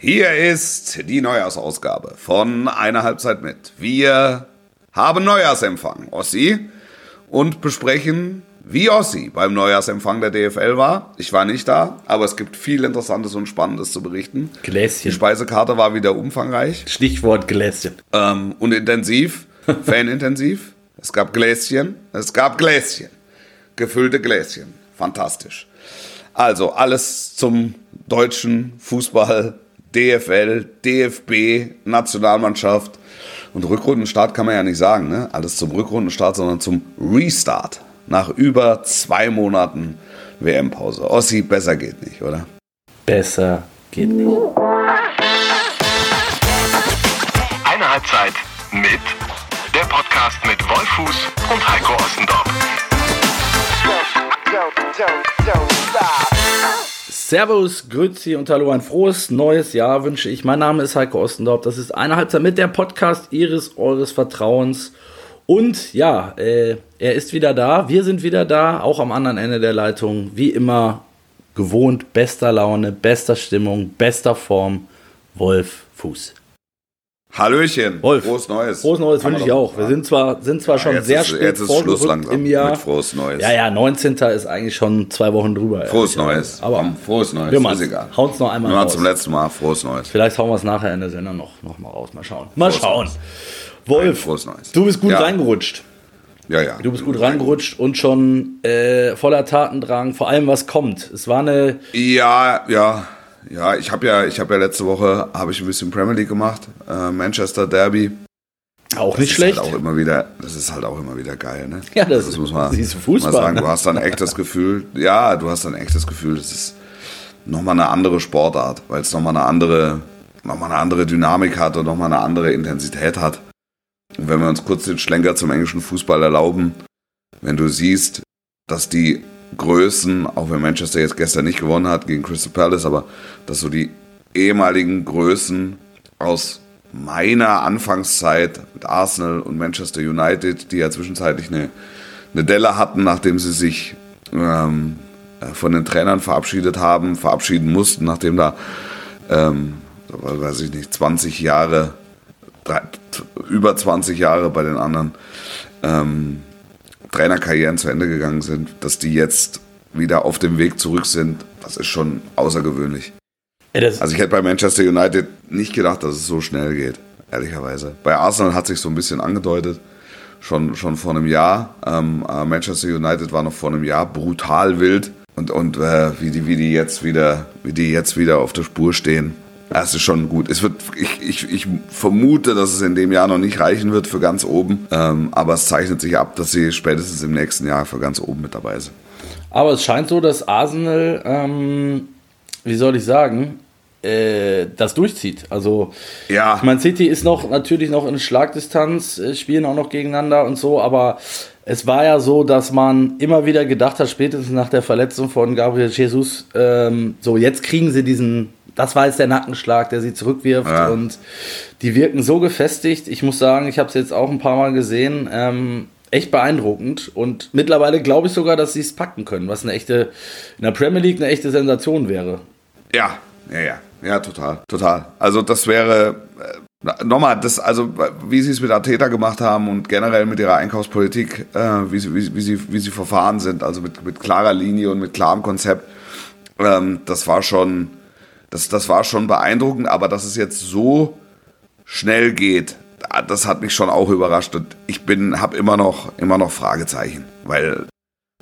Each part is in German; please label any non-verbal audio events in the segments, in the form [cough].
Hier ist die Neujahrsausgabe von Eine Halbzeit mit. Wir haben Neujahrsempfang, Ossi, und besprechen, wie Ossi beim Neujahrsempfang der DFL war. Ich war nicht da, aber es gibt viel Interessantes und Spannendes zu berichten. Gläschen. Die Speisekarte war wieder umfangreich Stichwort Gläschen. ähm, und intensiv, [laughs] fanintensiv. Es gab Gläschen, es gab Gläschen, gefüllte Gläschen. Fantastisch. Also alles zum deutschen Fußball, DFL, DFB, Nationalmannschaft. Und Rückrundenstart kann man ja nicht sagen, ne? Alles zum Rückrundenstart, sondern zum Restart. Nach über zwei Monaten WM-Pause. Ossi, besser geht nicht, oder? Besser geht nicht. Eine Halbzeit mit der Podcast mit Wolfuß und Heiko Ostendorf. Servus, Grüezi und Hallo, ein frohes neues Jahr wünsche ich. Mein Name ist Heiko Ostendorf. Das ist eine Halbzeit mit der Podcast Ihres, Eures Vertrauens. Und ja, äh, er ist wieder da. Wir sind wieder da, auch am anderen Ende der Leitung. Wie immer gewohnt, bester Laune, bester Stimmung, bester Form. Wolf Fuß. Hallöchen. Wolf. Frohes Neues. Frohes Neues wünsche ich auch. Wir sind zwar, sind zwar schon sehr ist- spät jetzt ist Schluss langsam im Jahr. mit Frohes Neues. Ja, ja, 19. ist eigentlich schon zwei Wochen drüber. Frohes. Neues. Aber Komm, frohes Neues. wir machen egal. Hauen es noch einmal Wir raus. zum letzten Mal frohes Neues. Vielleicht hauen wir es nachher in der Sendung noch, noch mal raus. Mal schauen. Mal schauen. Neues. Wolf, frohes Neues. du bist gut Ja. reingerutscht. Ja, ja. Du bist gut reingerutscht und schon äh, voller Tatendrang, vor allem was kommt. Es war eine, Ja, ja, ja. Ich habe ja, ich habe ja letzte Woche habe ich ein bisschen Premier League gemacht. Äh, Manchester Derby. auch nicht Das schlecht. Ist halt auch immer wieder, das ist halt auch immer wieder geil, ne? Ja, das- muss man, siehst du Fußball, mal sagen. ne? Du hast dann ein echtes Gefühl. Ja, du hast dann ein echtes Gefühl. Das ist nochmal eine andere Sportart, weil es nochmal eine andere, nochmal eine andere Dynamik hat und nochmal eine andere Intensität hat. Und wenn wir uns kurz den Schlenker zum englischen Fußball erlauben, wenn du siehst, dass die Größen, auch wenn Manchester jetzt gestern nicht gewonnen hat gegen Crystal Palace, aber dass so die ehemaligen Größen aus meiner Anfangszeit mit Arsenal und Manchester United, die ja zwischenzeitlich eine, eine Delle hatten, nachdem sie sich ähm, äh, von den Trainern verabschiedet haben, verabschieden mussten, nachdem da, ähm, weiß ich nicht, 20 Jahre, drei, über 20 Jahre bei den anderen ähm, Trainerkarrieren zu Ende gegangen sind, dass die jetzt wieder auf dem Weg zurück sind, das ist schon außergewöhnlich. Also ich hätte bei Manchester United nicht gedacht, dass es so schnell geht, ehrlicherweise. Bei Arsenal hat sich so ein bisschen angedeutet, schon, schon vor einem Jahr. Ähm, äh, Manchester United war noch vor einem Jahr brutal wild und, und äh, wie, die, wie, die jetzt wieder, wie die jetzt wieder auf der Spur stehen. Das ist schon gut. Es wird, ich, ich, ich vermute, dass es in dem Jahr noch nicht reichen wird für ganz oben. Ähm, aber es zeichnet sich ab, dass sie spätestens im nächsten Jahr für ganz oben mit dabei sind. aber es scheint so, dass Arsenal, ähm, wie soll ich sagen, äh, das durchzieht. Also Ja. Ich meine, City ist noch natürlich noch in Schlagdistanz, äh, spielen auch noch gegeneinander und so, aber es war ja so, dass man immer wieder gedacht hat, spätestens nach der Verletzung von Gabriel Jesus, ähm, so jetzt kriegen sie diesen, das war jetzt der Nackenschlag, der sie zurückwirft Ja. und die wirken so gefestigt. Ich muss sagen, ich habe es jetzt auch ein paar Mal gesehen, ähm, echt beeindruckend und mittlerweile glaube ich sogar, dass sie es packen können, was eine echte, in der Premier League eine echte Sensation wäre. Ja, ja, ja, ja, total, total. Also das wäre äh, nochmal, das, also wie sie es mit Ateta gemacht haben und generell mit ihrer Einkaufspolitik, äh, wie, sie, wie, wie, sie, wie sie verfahren sind, also mit, mit klarer Linie und mit klarem Konzept, ähm, das war schon, das, das war schon beeindruckend, aber dass es jetzt so schnell geht, das hat mich schon auch überrascht und ich bin, habe immer noch, immer noch Fragezeichen, weil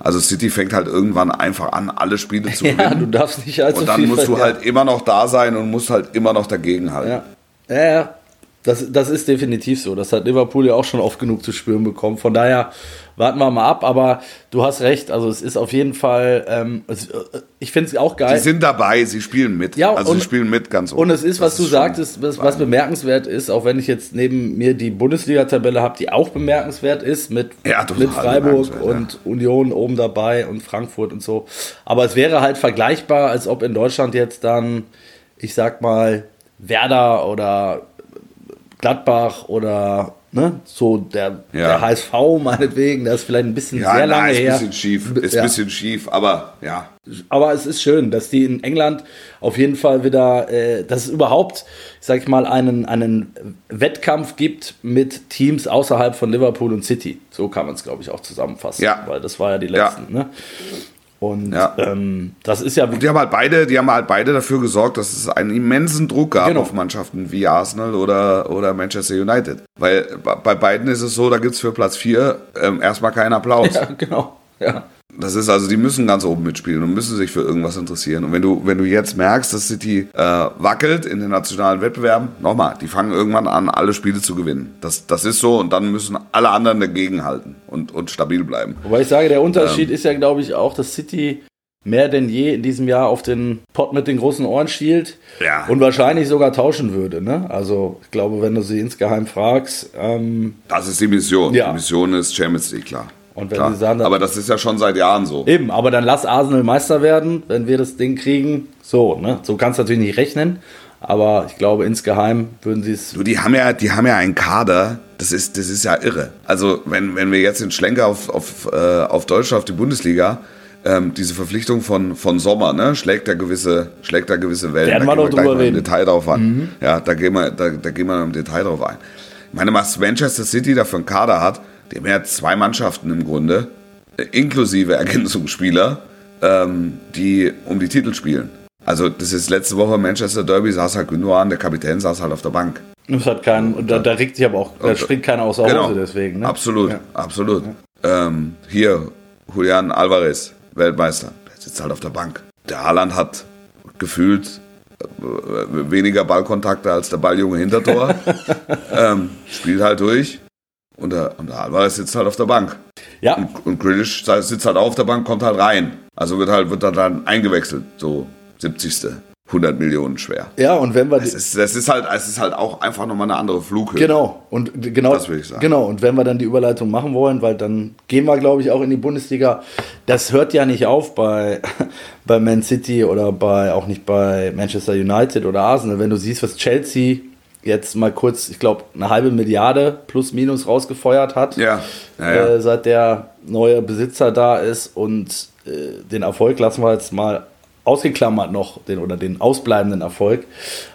also City fängt halt irgendwann einfach an, alle Spiele zu [laughs] gewinnen. Ja, du darfst nicht allzu Und dann musst du halt immer noch da sein und musst halt immer noch dagegen halten. Ja, ja, ja. Das, das ist definitiv so. Das hat Liverpool ja auch schon oft genug zu spüren bekommen. Von daher warten wir mal ab. Aber du hast recht. Also es ist auf jeden Fall, ähm, es, äh, ich finde es auch geil. Sie sind dabei, sie spielen mit. Ja, also und- sie spielen mit ganz Und es ist, Das was du schon sagtest, was, was bemerkenswert ist, auch wenn ich jetzt neben mir die Bundesliga-Tabelle habe, die auch bemerkenswert ist, mit, Ja, mit Freiburg und Union oben dabei und Frankfurt und so. Aber es wäre halt vergleichbar, als ob in Deutschland jetzt dann, ich sag mal, Werder oder Gladbach oder Ne? So der, Ja. der HSV meinetwegen, der ist vielleicht ein bisschen Ja, sehr na, lange ist ein her. bisschen schief. Ist Ja. ein bisschen schief, aber ja. Aber es ist schön, dass die in England auf jeden Fall wieder, äh, dass es überhaupt, sag ich mal, einen, einen Wettkampf gibt mit Teams außerhalb von Liverpool und City. So kann man es, glaube ich, auch zusammenfassen. Ja. Weil das war ja die Ja. letzten. Ne? Und Ja. ähm, das ist ja, Die haben halt beide, die haben halt beide dafür gesorgt, dass es einen immensen Druck gab Genau. auf Mannschaften wie Arsenal oder, oder Manchester United. Weil bei- bei beiden ist es so, da gibt es für Platz 4 ähm, erstmal keinen Applaus. ja, genau. Ja. Das ist also, die müssen ganz oben mitspielen und müssen sich für irgendwas interessieren. Und wenn du, wenn du jetzt merkst, dass City äh, wackelt in den nationalen Wettbewerben, nochmal, die fangen irgendwann an, alle Spiele zu gewinnen. Das, das ist so und dann müssen alle anderen dagegenhalten und, und stabil bleiben. Wobei ich sage, der Ähm. Unterschied ist ja, glaube ich, auch, dass City mehr denn je in diesem Jahr auf den Pott mit den großen Ohren schielt Ja. und wahrscheinlich sogar tauschen würde. Ne? Also ich glaube, wenn du sie insgeheim fragst, ähm, Das ist die Mission. Ja. Die Mission ist Champions League, klar. Und wenn klar. sie sagen, Aber das ist ja schon seit Jahren so. Eben, aber dann lass Arsenal Meister werden, wenn wir das Ding kriegen. So, ne? So kannst du natürlich nicht rechnen. Aber ich glaube, insgeheim würden sie es. Du, die haben ja, die haben ja einen Kader, das ist, das ist ja irre. Also, wenn, wenn wir jetzt den Schlenker auf, auf, äh, auf Deutschland, auf die Bundesliga, ähm, diese Verpflichtung von, von Sommer, ne, schlägt da gewisse, schlägt da gewisse Wellen. Werden da wir noch drüber mal im reden. Detail drauf an. Ja, da gehen wir, da, da gehen wir im Detail drauf ein. Ich meine, was Manchester City da für einen Kader hat, die haben ja zwei Mannschaften im Grunde, äh, inklusive Ergänzungsspieler, ähm, die um die Titel spielen. Also, das ist letzte Woche Manchester Derby, saß halt Gündogan, der Kapitän saß halt auf der Bank. Das hat keinen. Und da, da regt sich aber auch. Da Und- springt keiner außer Hause deswegen. Ne? Absolut, Ja. absolut. Ähm, hier, Julian Alvarez, Weltmeister, der sitzt halt auf der Bank. Der Haaland hat gefühlt äh, weniger Ballkontakte als der Balljunge Hintertor. [laughs] ähm, spielt halt durch. Und der, und der Alvarez sitzt halt auf der Bank. Ja, Und, und Grealish sitzt halt auch auf der Bank, kommt halt rein. Also wird halt, wird halt dann eingewechselt. So 70. 100 Millionen schwer. ja, und wenn wir. Es ist, das ist halt, es ist halt auch einfach nochmal eine andere Flughöhe. Genau, und genau, Das will ich sagen. genau, und wenn wir dann die Überleitung machen wollen, weil dann gehen wir, glaube ich, auch in die Bundesliga. Das hört ja nicht auf bei, [laughs] bei Man City oder bei auch nicht bei Manchester United oder Arsenal. Wenn du siehst, was Chelsea jetzt mal kurz, ich glaube, eine halbe Milliarde plus minus rausgefeuert hat, Ja, ja, ja. Äh, seit der neue Besitzer da ist und äh, den Erfolg lassen wir jetzt mal ausgeklammert noch, den oder den ausbleibenden Erfolg.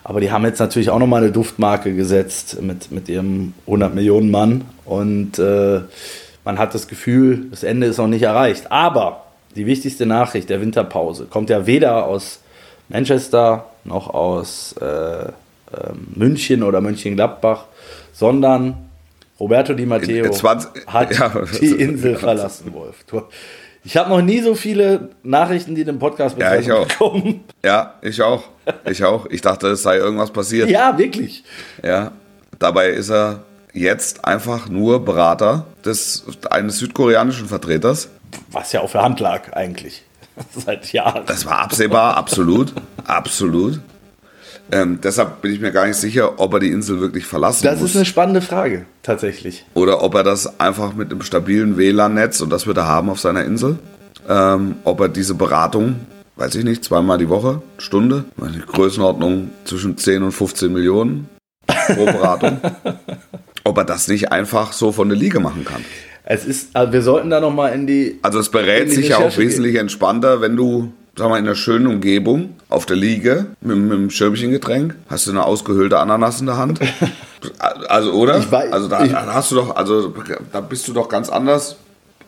Aber die haben jetzt natürlich auch nochmal eine Duftmarke gesetzt mit, mit ihrem 100 Millionen Mann und äh, man hat das Gefühl, das Ende ist noch nicht erreicht. Aber die wichtigste Nachricht der Winterpause kommt ja weder aus Manchester noch aus äh, München oder Mönchengladbach, sondern Roberto Di Matteo In 20 hat [laughs] ja. die [laughs] Insel verlassen, Wolf. Ich habe noch nie so viele Nachrichten, die den Podcast Ja, ich auch. bekommen. Ja, ich auch. Ich auch. Ich dachte, es sei irgendwas passiert. Ja, wirklich. Ja. Dabei ist er jetzt einfach nur Berater des, eines südkoreanischen Vertreters. Was ja auf der Hand lag eigentlich. [laughs] Seit Jahren. Das war absehbar, absolut. Absolut. Ähm, deshalb bin ich mir gar nicht sicher, ob er die Insel wirklich verlassen Das muss. ist eine spannende Frage, tatsächlich. Oder ob er das einfach mit einem stabilen WLAN-Netz, und das wird er haben auf seiner Insel, ähm, ob er diese Beratung, weiß ich nicht, zweimal die Woche, Stunde, meine Größenordnung zwischen 10 und 15 Millionen pro Beratung, [laughs] ob er das nicht einfach so von der Liga machen kann. Es ist, also wir sollten da noch mal in die. Also es berät sich ja auch wesentlich entspannter, wenn du, sag mal, in einer schönen Umgebung auf der Liege mit, mit einem Schirmchengetränk, hast du eine ausgehöhlte Ananas in der Hand. [laughs] Also, oder? Ich weiß- also da da hast du doch, also da bist du doch ganz anders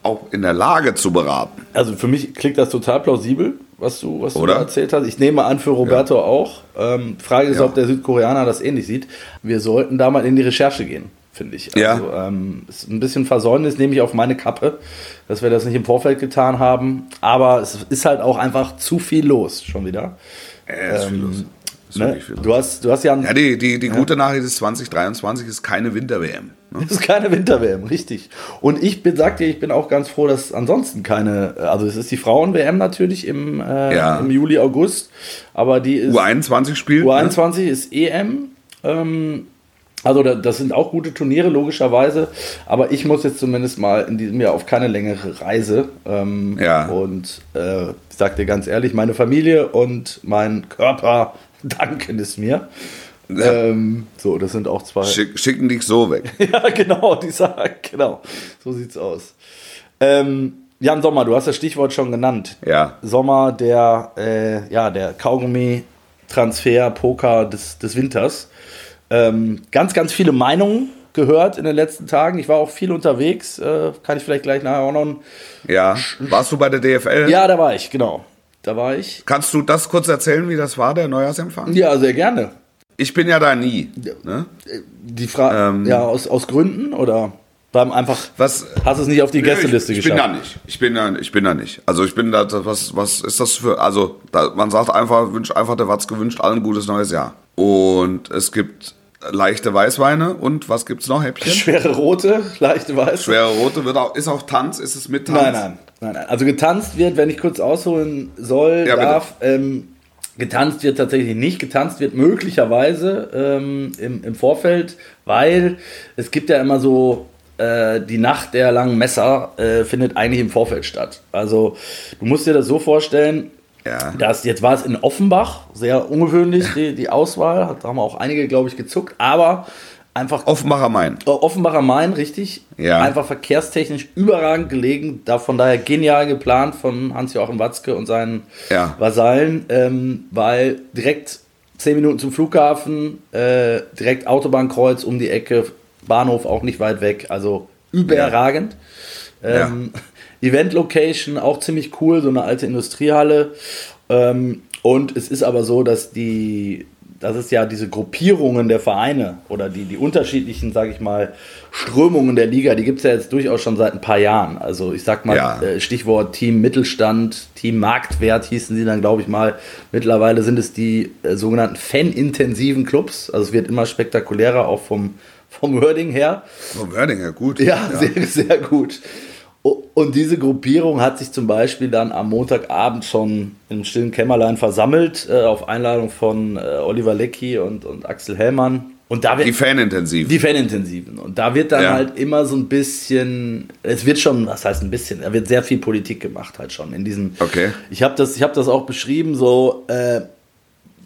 auch in der Lage zu beraten. Also für mich klingt das total plausibel, was du, was du Oder? erzählt hast. Ich nehme an, für Roberto auch. Ähm, Frage ist, Ja. ob der Südkoreaner das ähnlich sieht. Wir sollten da mal in die Recherche gehen, finde ich. Ja. Also, ähm, ist ein bisschen Versäumnis, nehme ich auf meine Kappe, dass wir das nicht im Vorfeld getan haben. Aber es ist halt auch einfach zu viel los schon wieder. Äh, ist viel los. Ist Ne? wirklich viel los. Du, hast, du hast ja, ein, Ja, die, die, die gute Nachricht ist, 2023 ist keine Winter-WM. Ne? [laughs] Ist keine Winter-WM, richtig. Und ich bin, sag dir, ich bin auch ganz froh, dass ansonsten keine, also es ist die Frauen-WM natürlich im, äh, Ja. im Juli, August, aber die ist, U21 spielt. Ne? U21 ist EM, ähm, also da, das sind auch gute Turniere, logischerweise, aber ich muss jetzt zumindest mal in diesem Jahr auf keine längere Reise. Ähm, Ja. Und äh, ich sag dir ganz ehrlich, meine Familie und mein Körper [laughs] danken es mir. Ähm, so, das sind auch zwei. Schick, schicken dich so weg. [laughs] ja, genau, die sagen, genau. So sieht's aus. Ähm, Jan Sommer, du hast das Stichwort schon genannt. Ja. Sommer, der, äh, ja, der Kaugummi-Transfer-Poker des, des Winters. Ähm, ganz, ganz viele Meinungen gehört in den letzten Tagen. Ich war auch viel unterwegs. Äh, kann ich vielleicht gleich nachher auch noch. Ja. Warst du bei der DFL? Ja, da war ich, genau. Da war ich. Kannst du das kurz erzählen, wie das war, der Neujahrsempfang? Ja, sehr gerne. Ich bin ja da nie. Ne? Die Frage, Ähm. ja, aus, aus Gründen oder beim einfach, Was? hast es nicht auf die Gästeliste ich, ich bin geschafft? da nicht. Ich bin da, ich bin da nicht. Also ich bin da, was, was ist das für, also da, man sagt einfach, wünscht einfach der Watz gewünscht allen ein gutes neues Jahr. Und es gibt leichte Weißweine und was gibt's noch? Häppchen? [laughs] Schwere rote, leichte weiße. Schwere rote wird auch, ist auch Tanz, ist es mit Tanz? Nein, nein, nein, nein. Also getanzt wird, wenn ich kurz ausholen soll, Ja, darf, ähm, getanzt wird tatsächlich nicht. Getanzt wird möglicherweise ähm, im, im Vorfeld, weil es gibt ja immer so äh, die Nacht der langen Messer äh, findet eigentlich im Vorfeld statt. Also du musst dir das so vorstellen, Ja. das, jetzt war es in Offenbach, sehr ungewöhnlich die, die Auswahl, hat, da haben auch einige, glaube ich, gezuckt, aber einfach Offenbacher Main. Oh, Offenbacher Main, richtig. Ja. Einfach verkehrstechnisch überragend gelegen. Da von daher genial geplant von Hans-Joachim Watzke und seinen Ja. Vasallen, ähm, weil direkt zehn Minuten zum Flughafen, äh, direkt Autobahnkreuz um die Ecke, Bahnhof auch nicht weit weg. Also überragend. Ähm, Event-Location auch ziemlich cool, so eine alte Industriehalle. Ähm, und es ist aber so, dass die, dass es ja diese Gruppierungen der Vereine oder die, die unterschiedlichen, sage ich mal, Strömungen der Liga, die gibt es ja jetzt durchaus schon seit ein paar Jahren. Also ich sag mal, Ja. äh, Stichwort Team Mittelstand, Team Marktwert hießen sie dann, glaube ich mal. Mittlerweile sind es die äh, sogenannten fanintensiven Clubs. Also es wird immer spektakulärer, auch vom, vom Wording her. Oh, Wördinger, gut. Ja, Sehr, sehr gut. Und diese Gruppierung hat sich zum Beispiel dann am Montagabend schon im stillen Kämmerlein versammelt, äh, auf Einladung von äh, Oliver Leckie und, und Axel Hellmann. Und da wird Die Fanintensiv. die Fanintensiven. Und da wird dann Ja. halt immer so ein bisschen, es wird schon, was heißt ein bisschen, da wird sehr viel Politik gemacht halt schon in diesen. Okay. Ich habe das, ich hab das auch beschrieben, so, äh,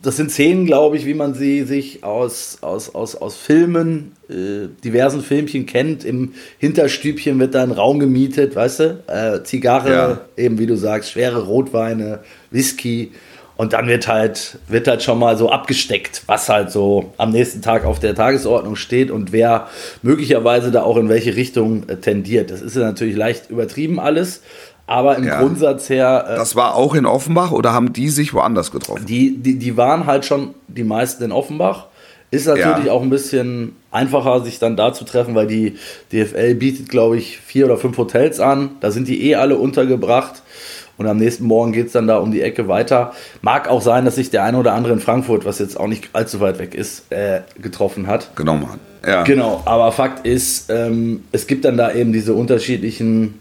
das sind Szenen, glaube ich, wie man sie sich aus, aus, aus, aus Filmen, äh, diversen Filmchen kennt. Im Hinterstübchen wird da ein Raum gemietet, weißt du? Äh, Zigarre, Ja. eben wie du sagst, schwere Rotweine, Whisky. Und dann wird halt, wird halt schon mal so abgesteckt, was halt so am nächsten Tag auf der Tagesordnung steht und wer möglicherweise da auch in welche Richtung äh, tendiert. Das ist ja natürlich leicht übertrieben alles, aber im Ja. Grundsatz her, äh, Das war auch in Offenbach oder haben die sich woanders getroffen? die, die, die waren halt schon die meisten in Offenbach. Ist natürlich Ja. auch ein bisschen einfacher, sich dann da zu treffen, weil die DFL bietet, glaube ich, vier oder fünf Hotels an. Da sind die eh alle untergebracht. Und am nächsten Morgen geht es dann da um die Ecke weiter. Mag auch sein, dass sich der eine oder andere in Frankfurt, was jetzt auch nicht allzu weit weg ist, äh, getroffen hat. Genommen haben. Ja. Genau, aber Fakt ist, ähm, es gibt dann da eben diese unterschiedlichen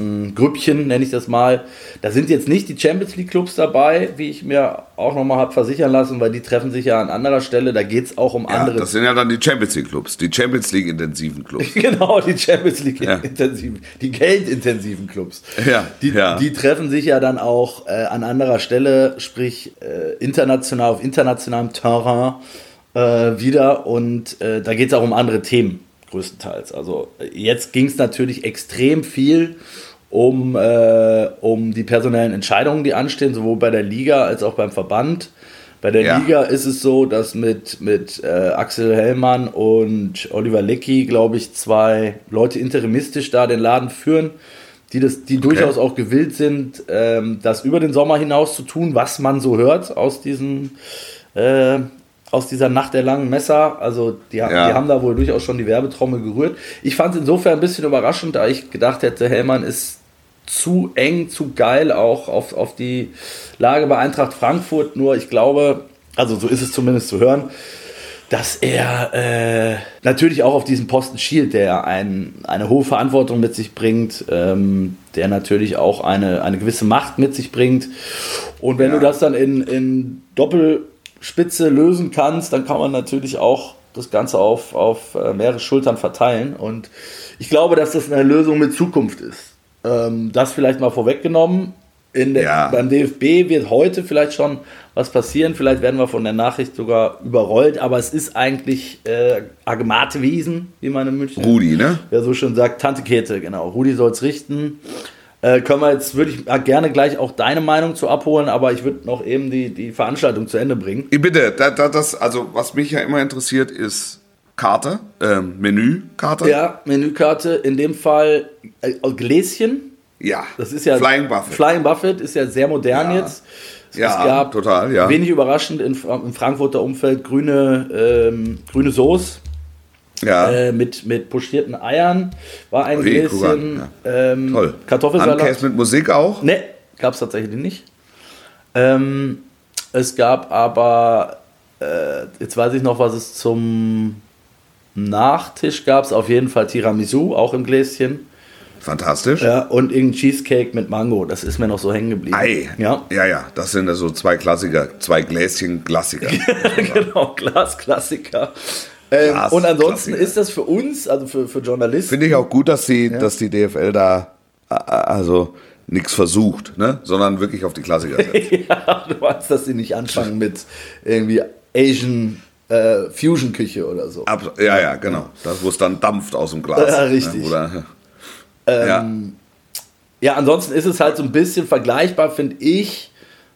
mh, Grüppchen, nenne ich das mal. Da sind jetzt nicht die Champions League Clubs dabei, wie ich mir auch nochmal habe versichern lassen, weil die treffen sich ja an anderer Stelle. Da geht es auch um Ja, andere. das sind ja dann die Champions League Clubs, die Champions League intensiven Clubs. [laughs] Genau, die Champions League Ja. intensiven, die geldintensiven Clubs. Ja, Die, ja. die treffen sich ja dann auch äh, an anderer Stelle, sprich äh, international, auf internationalem Terrain äh, wieder und äh, da geht es auch um andere Themen, größtenteils. Also äh, jetzt ging es natürlich extrem viel um, äh, um die personellen Entscheidungen, die anstehen, sowohl bei der Liga als auch beim Verband. Bei der Ja. Liga ist es so, dass mit, mit äh, Axel Hellmann und Oliver Leckie, glaube ich, zwei Leute interimistisch da den Laden führen, die, das, die durchaus auch gewillt sind, ähm, das über den Sommer hinaus zu tun, was man so hört aus diesen äh, aus dieser Nacht der langen Messer. Also die, Ja. die haben da wohl durchaus schon die Werbetrommel gerührt. Ich fand es insofern ein bisschen überraschend, da ich gedacht hätte, Hellmann ist zu eng, zu geil auch auf, auf die Lage bei Eintracht Frankfurt. Nur ich glaube, also so ist es zumindest zu hören, dass er äh, natürlich auch auf diesen Posten schielt, der ein, eine hohe Verantwortung mit sich bringt, ähm, der natürlich auch eine, eine gewisse Macht mit sich bringt. Und wenn Ja. du das dann in, in Doppelspitze lösen kannst, dann kann man natürlich auch das Ganze auf, auf äh, mehrere Schultern verteilen. Und ich glaube, dass das eine Lösung mit Zukunft ist. Ähm, das vielleicht mal vorweggenommen. in der, Ja. beim DFB wird heute vielleicht schon was passieren. Vielleicht werden wir von der Nachricht sogar überrollt. Aber es ist eigentlich äh, Agmate Wiesen, wie man in München Rudi, ne? wer so schön sagt, Tante Käthe, genau. Rudi soll es richten. Äh, können wir jetzt, würde ich äh, gerne gleich auch deine Meinung zu abholen, aber ich würde noch eben die, die Veranstaltung zu Ende bringen. Bitte, da, da, das, also was mich ja immer interessiert, ist Karte, ähm, Menükarte. Ja, Menükarte, in dem Fall äh, Gläschen. Ja. Das ist ja. Flying Buffet. Flying Buffet ist ja sehr modern Ja. jetzt. Es Ja, gab total, ja. wenig überraschend in, im Frankfurter Umfeld grüne, ähm, grüne Soße ja. äh, mit, mit pochierten Eiern. War ein guck Gläschen. an, Ähm, Toll. Kartoffelsalat. Handkäse mit Musik auch? Ne, gab es tatsächlich nicht. Ähm, es gab aber, äh, jetzt weiß ich noch, was es zum Nachtisch gab. Es auf jeden Fall Tiramisu, auch im Gläschen. Fantastisch. Ja, und irgendein Cheesecake mit Mango. Das ist mir noch so hängen geblieben. Ei. Ja, ja, ja, das sind ja so zwei Klassiker, zwei Gläschen Klassiker. [laughs] genau, Glasklassiker. Ähm, Glas- und ansonsten Klassiker. ist das für uns, also für, für Journalisten, Finde ich auch gut, dass die, dass die DFL da also nichts versucht, ne? sondern wirklich auf die Klassiker setzt. [laughs] ja, du meinst, dass sie nicht anfangen mit irgendwie Asian äh, Fusion-Küche oder so. Ab, ja, ja, genau. Das, wo es dann dampft aus dem Glas. Ja, richtig. Ne? Oder, Ähm, Ja, ansonsten ist es halt so ein bisschen vergleichbar, finde ich,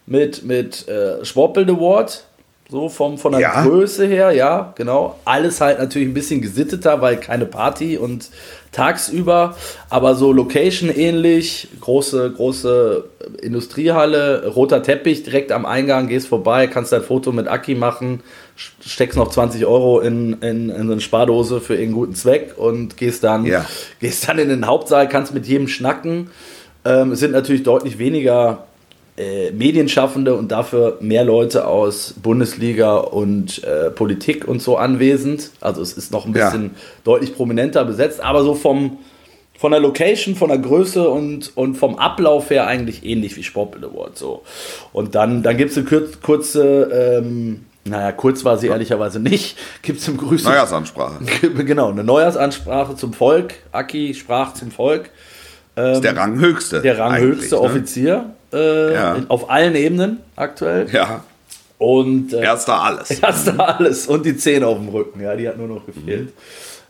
mit, mit äh, Schwoppel Award. So vom, von der Ja. Größe her, ja, genau. Alles halt natürlich ein bisschen gesitteter, weil keine Party und tagsüber, aber so Location ähnlich, große, große Industriehalle, roter Teppich direkt am Eingang, gehst vorbei, kannst dein Foto mit Aki machen, steckst noch 20 Euro in, in, in so eine Spardose für irgendeinen guten Zweck und gehst dann, Ja. gehst dann in den Hauptsaal, kannst mit jedem schnacken. Ähm, es sind natürlich deutlich weniger äh, Medienschaffende und dafür mehr Leute aus Bundesliga und äh, Politik und so anwesend. Also es ist noch ein Ja. bisschen deutlich prominenter besetzt, aber so vom, von der Location, von der Größe und, und vom Ablauf her eigentlich ähnlich wie Sportbild Award. So. Und dann, dann gibt es eine kurz, kurze, ähm, naja, kurz war sie ehrlicherweise nicht, [laughs] gibt es im Grüßen. Neujahrsansprache. [laughs] Genau, eine Neujahrsansprache zum Volk. Aki sprach zum Volk. ist der Ranghöchste. Der ranghöchste eigentlich, ne? Äh, Ja. auf allen Ebenen aktuell. Ja, Und äh, erster alles. [laughs] da alles und die Zähne auf dem Rücken, ja, die hat nur noch gefehlt.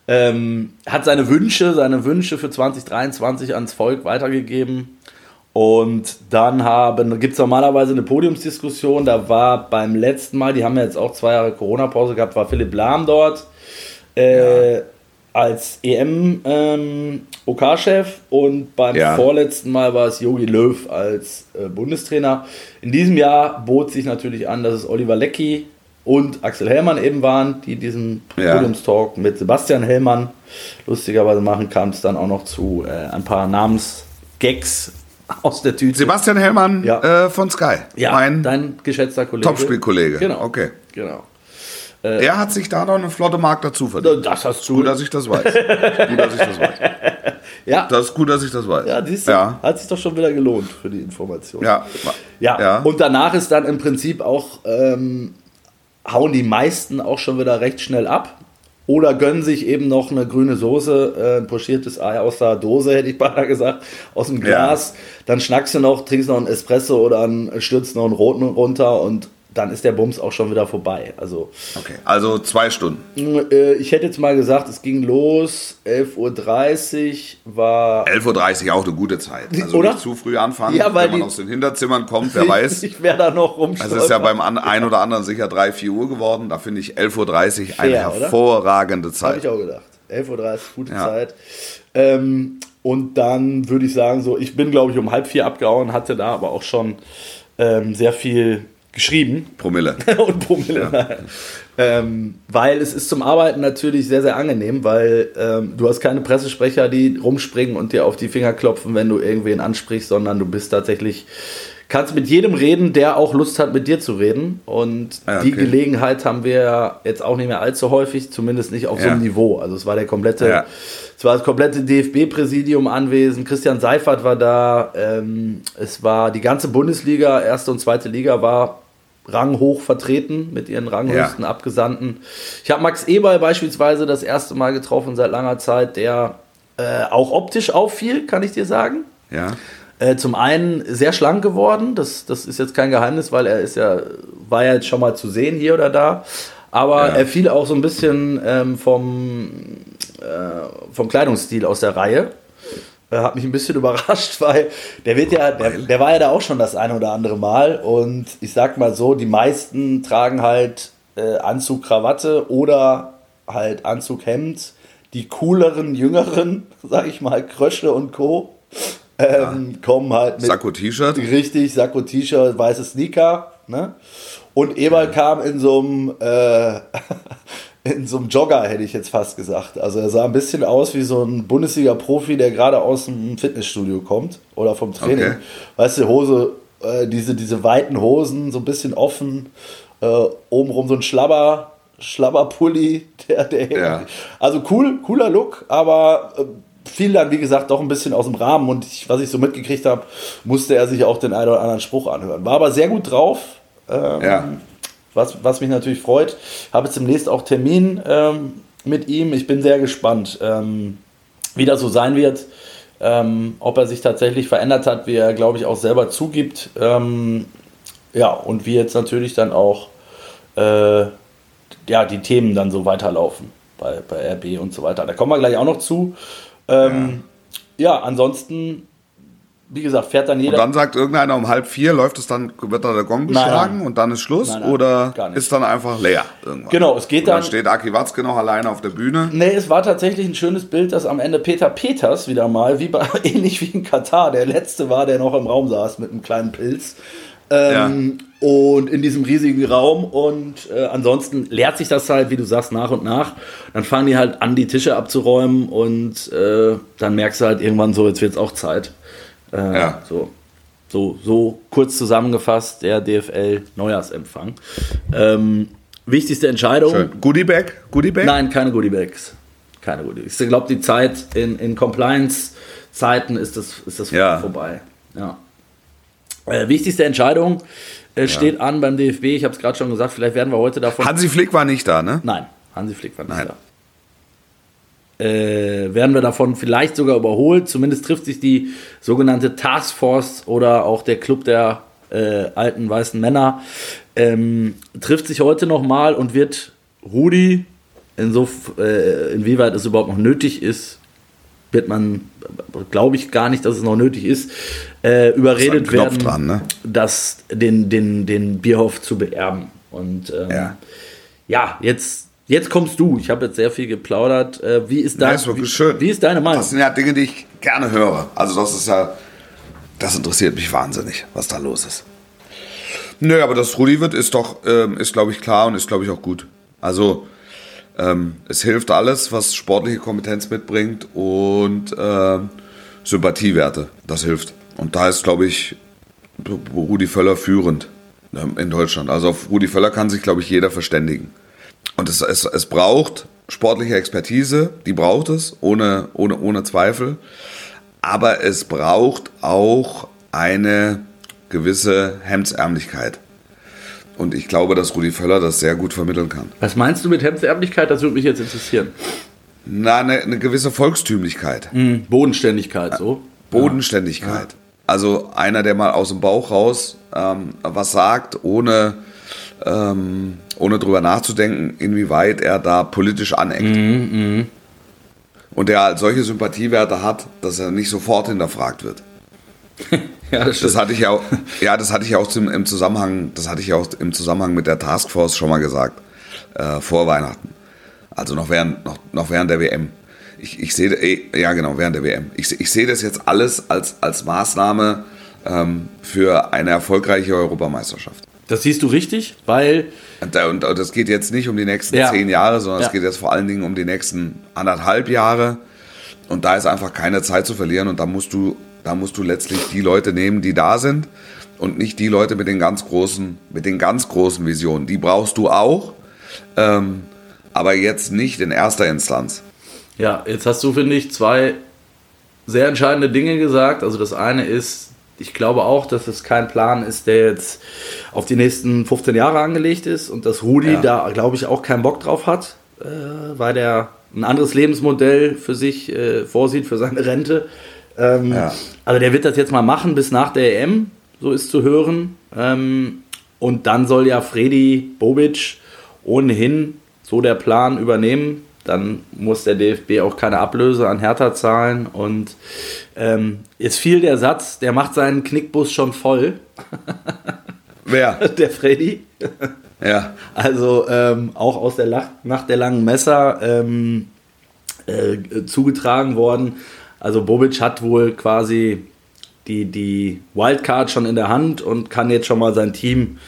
Ähm, hat seine Wünsche, seine Wünsche für 2023 ans Volk weitergegeben. Und dann haben, gibt es normalerweise eine Podiumsdiskussion. Da war beim letzten Mal, die haben ja jetzt auch zwei Jahre Corona-Pause gehabt, war Philipp Lahm dort äh, als EM-OK-Chef und beim Ja. vorletzten Mal war es Jogi Löw als äh, Bundestrainer. In diesem Jahr bot sich natürlich an, dass es Oliver Leckie und Axel Hellmann eben waren, die diesen Ja. Podiumstalk mit Sebastian Hellmann lustigerweise machen, kam es dann auch noch zu äh, ein paar Namensgags aus der Tüte. Sebastian Hellmann Ja. äh, von Sky. ja, mein dein geschätzter Kollege. Topspielkollege. Genau. Okay. Genau. Der hat sich da noch eine flotte Mark dazu verdient. Das hast du. Gut, dass ich das weiß. gut, dass ich das weiß. [laughs] Ja, Das ist gut, dass ich das weiß. ja, siehst du, Ja. hat sich doch schon wieder gelohnt für die Information. Ja. Ja, Ja. und danach ist dann im Prinzip auch, ähm, hauen die meisten auch schon wieder recht schnell ab. Oder gönnen sich eben noch eine grüne Soße, äh, ein pochiertes Ei aus der Dose, hätte ich beinahe gesagt, aus dem Glas. Dann schnackst du noch, trinkst noch einen Espresso oder einen, stürzt noch einen roten runter und dann ist der Bums auch schon wieder vorbei. Also Okay, also zwei Stunden. äh, ich hätte jetzt mal gesagt, es ging los, 11.30 Uhr war 11.30 Uhr auch eine gute Zeit. Also Oder? nicht zu früh anfangen, Ja, weil wenn man aus den Hinterzimmern kommt, wer [laughs] weiß. Ich wäre da noch Es rumstolpern. ist ja beim an- ein oder anderen sicher 3, 4 Uhr geworden. Da finde ich 11.30 Uhr eine Fair, oder? hervorragende Habe Zeit. ich auch gedacht. 11.30 Uhr, gute Ja. Zeit. Ähm, und dann würde ich sagen, so, ich bin, glaube ich, um halb vier abgehauen, hatte da aber auch schon ähm, sehr viel geschrieben. Promille. [laughs] und Promille. nein. Ähm, weil es ist zum Arbeiten natürlich sehr, sehr angenehm, weil ähm, du hast keine Pressesprecher, die rumspringen und dir auf die Finger klopfen, wenn du irgendwen ansprichst, sondern du bist tatsächlich, kannst mit jedem reden, der auch Lust hat, mit dir zu reden. Und Ah, die okay. Gelegenheit haben wir jetzt auch nicht mehr allzu häufig, zumindest nicht auf so Ja. einem Niveau. Also es war der komplette, Ja. es war das komplette DFB-Präsidium anwesend, Christian Seifert war da, ähm, es war die ganze Bundesliga, erste und zweite Liga war ranghoch vertreten mit ihren ranghöchsten Ja. Abgesandten. Ich habe Max Eberl beispielsweise das erste Mal getroffen seit langer Zeit, der äh, auch optisch auffiel, kann ich dir sagen. Ja. Äh, zum einen sehr schlank geworden, das, das ist jetzt kein Geheimnis, weil er ist ja, war ja jetzt schon mal zu sehen hier oder da. Aber Ja. er fiel auch so ein bisschen ähm, vom, äh, vom Kleidungsstil aus der Reihe. Äh, hat mich ein bisschen [laughs] überrascht, weil der wird ja, der, der war ja da auch schon das eine oder andere Mal. Und ich sag mal so, die meisten tragen halt äh, Anzug, Krawatte oder halt Anzug, Hemd. Die cooleren, jüngeren, [laughs] sag ich mal, Krösche und Co. Ähm, kommen halt mit Sakko T-Shirt. Richtig, Sakko T-Shirt, weiße Sneaker. Ne? Und Eberl kam in so einem äh, [laughs] in so einem Jogger, hätte ich jetzt fast gesagt. Also er sah ein bisschen aus wie so ein Bundesliga-Profi, der gerade aus dem Fitnessstudio kommt oder vom Training. Okay. Weißt du, Hose, äh, diese, diese weiten Hosen, so ein bisschen offen, äh, obenrum so ein Schlabber, Schlabberpulli, [laughs] der, der Ja. also cool, cooler Look, aber äh, fiel dann, wie gesagt, doch ein bisschen aus dem Rahmen und ich, was ich so mitgekriegt habe, musste er sich auch den einen oder anderen Spruch anhören. War aber sehr gut drauf. Ähm, Ja. Was, was mich natürlich freut. Habe jetzt demnächst auch Termin ähm, mit ihm. Ich bin sehr gespannt, ähm, wie das so sein wird. Ähm, ob er sich tatsächlich verändert hat, wie er, glaube ich, auch selber zugibt. Ähm, ja, und wie jetzt natürlich dann auch äh, ja, die Themen dann so weiterlaufen bei, bei RB und so weiter. Da kommen wir gleich auch noch zu. Ähm, ja. ansonsten, wie gesagt, fährt dann Und jeder. dann sagt irgendeiner um halb vier, läuft es dann, wird da der Gong geschlagen und dann ist Schluss? Nein, nein, oder ist dann einfach leer irgendwann? Genau, es geht Und dann dann- steht Aki Watzke noch alleine auf der Bühne. Nee, es war tatsächlich ein schönes Bild, dass am Ende Peter Peters wieder mal, wie bei, [laughs] ähnlich wie in Katar, der letzte war, der noch im Raum saß mit einem kleinen Pilz. Ähm, Und in diesem riesigen Raum. Und äh, ansonsten leert sich das halt, wie du sagst, nach und nach. Dann fangen die halt an, die Tische abzuräumen und äh, dann merkst du halt irgendwann so, jetzt wird es auch Zeit. Äh, Ja. So. So, so kurz zusammengefasst der DFL-Neujahrsempfang. Ähm, wichtigste Entscheidung. Schön. Goodiebag? Goodiebag? Nein, keine Goodiebags. Keine Goodiebags. Ich glaube, die Zeit in, in Compliance-Zeiten ist das, ist das Ja. vorbei. Ja. Äh, wichtigste Entscheidung äh, steht an beim DFB. Ich habe es gerade schon gesagt, vielleicht werden wir heute davon. Hansi Flick war nicht da, ne? Nein, Hansi Flick war nicht Nein. da. Äh, werden wir davon vielleicht sogar überholt. Zumindest trifft sich die sogenannte Taskforce oder auch der Club der äh, alten weißen Männer, ähm, trifft sich heute nochmal und wird Rudi, insof äh, inwieweit es überhaupt noch nötig ist, wird man, glaube ich gar nicht, dass es noch nötig ist, äh, überredet Ist werden, dran, ne? das, den, den, den Bierhof zu beerben. Und ähm, Ja. ja, jetzt, jetzt kommst du. Ich habe jetzt sehr viel geplaudert. Äh, wie ist dein, Ja, wie, schön. Wie ist deine Meinung? Das sind ja Dinge, die ich gerne höre. Also das ist ja, das interessiert mich wahnsinnig, was da los ist. Nö, aber dass Rudi wird, ist doch, ähm, ist glaube ich klar und ist glaube ich auch gut. Also ähm, es hilft alles, was sportliche Kompetenz mitbringt und ähm, Sympathiewerte. Das hilft. Und da ist glaube ich Rudi Völler führend ähm, in Deutschland. Also auf Rudi Völler kann sich glaube ich jeder verständigen. Und es, es, es braucht sportliche Expertise, die braucht es, ohne, ohne, ohne Zweifel. Aber es braucht auch eine gewisse Hemdsärmlichkeit. Und ich glaube, dass Rudi Völler das sehr gut vermitteln kann. Was meinst du mit Hemdserblichkeit? Das würde mich jetzt interessieren. Na, eine, eine gewisse Volkstümlichkeit, Hm, Bodenständigkeit, so. Bodenständigkeit. Also einer, der mal aus dem Bauch raus ähm, was sagt, ohne, ähm, ohne drüber nachzudenken, inwieweit er da politisch aneckt. Und der halt solche Sympathiewerte hat, dass er nicht sofort hinterfragt wird. [laughs] Ja, das Das hatte ich ja auch, ja, das hatte ich ja auch zum, im Zusammenhang, das hatte ich auch im Zusammenhang mit der Taskforce schon mal gesagt, äh, vor Weihnachten. Also noch während, noch, noch während der WM. Ich, ich sehe, eh, ja genau, während der WM. Ich, ich sehe das jetzt alles als, als Maßnahme ähm, für eine erfolgreiche Europameisterschaft. Das siehst du richtig, weil Und, da- und das geht jetzt nicht um die nächsten Ja. zehn Jahre, sondern Ja. es geht jetzt vor allen Dingen um die nächsten anderthalb Jahre. Und da ist einfach keine Zeit zu verlieren und da musst du, da musst du letztlich die Leute nehmen, die da sind und nicht die Leute mit den ganz großen, mit den ganz großen Visionen. Die brauchst du auch, ähm, aber jetzt nicht in erster Instanz. Ja, jetzt hast du, finde ich, zwei sehr entscheidende Dinge gesagt. Also das eine ist, ich glaube auch, dass es kein Plan ist, der jetzt auf die nächsten 15 Jahre angelegt ist und dass Rudi Ja. da, glaube ich, auch keinen Bock drauf hat, äh, weil der ein anderes Lebensmodell für sich äh, vorsieht, für seine Rente. Ähm, Ja. Also der wird das jetzt mal machen bis nach der EM, so ist zu hören. Ähm, und dann soll ja Freddy Bobic ohnehin so der Plan übernehmen. Dann muss der DFB auch keine Ablöse an Hertha zahlen. Und ähm, jetzt fiel der Satz, der macht seinen Knickbus schon voll, [laughs] Wer? [laughs] der Freddy. Ja. Also ähm, auch aus der Lach Nacht der langen Messer ähm, äh, zugetragen worden. Also Bobic hat wohl quasi die, die Wildcard schon in der Hand und kann jetzt schon mal sein Team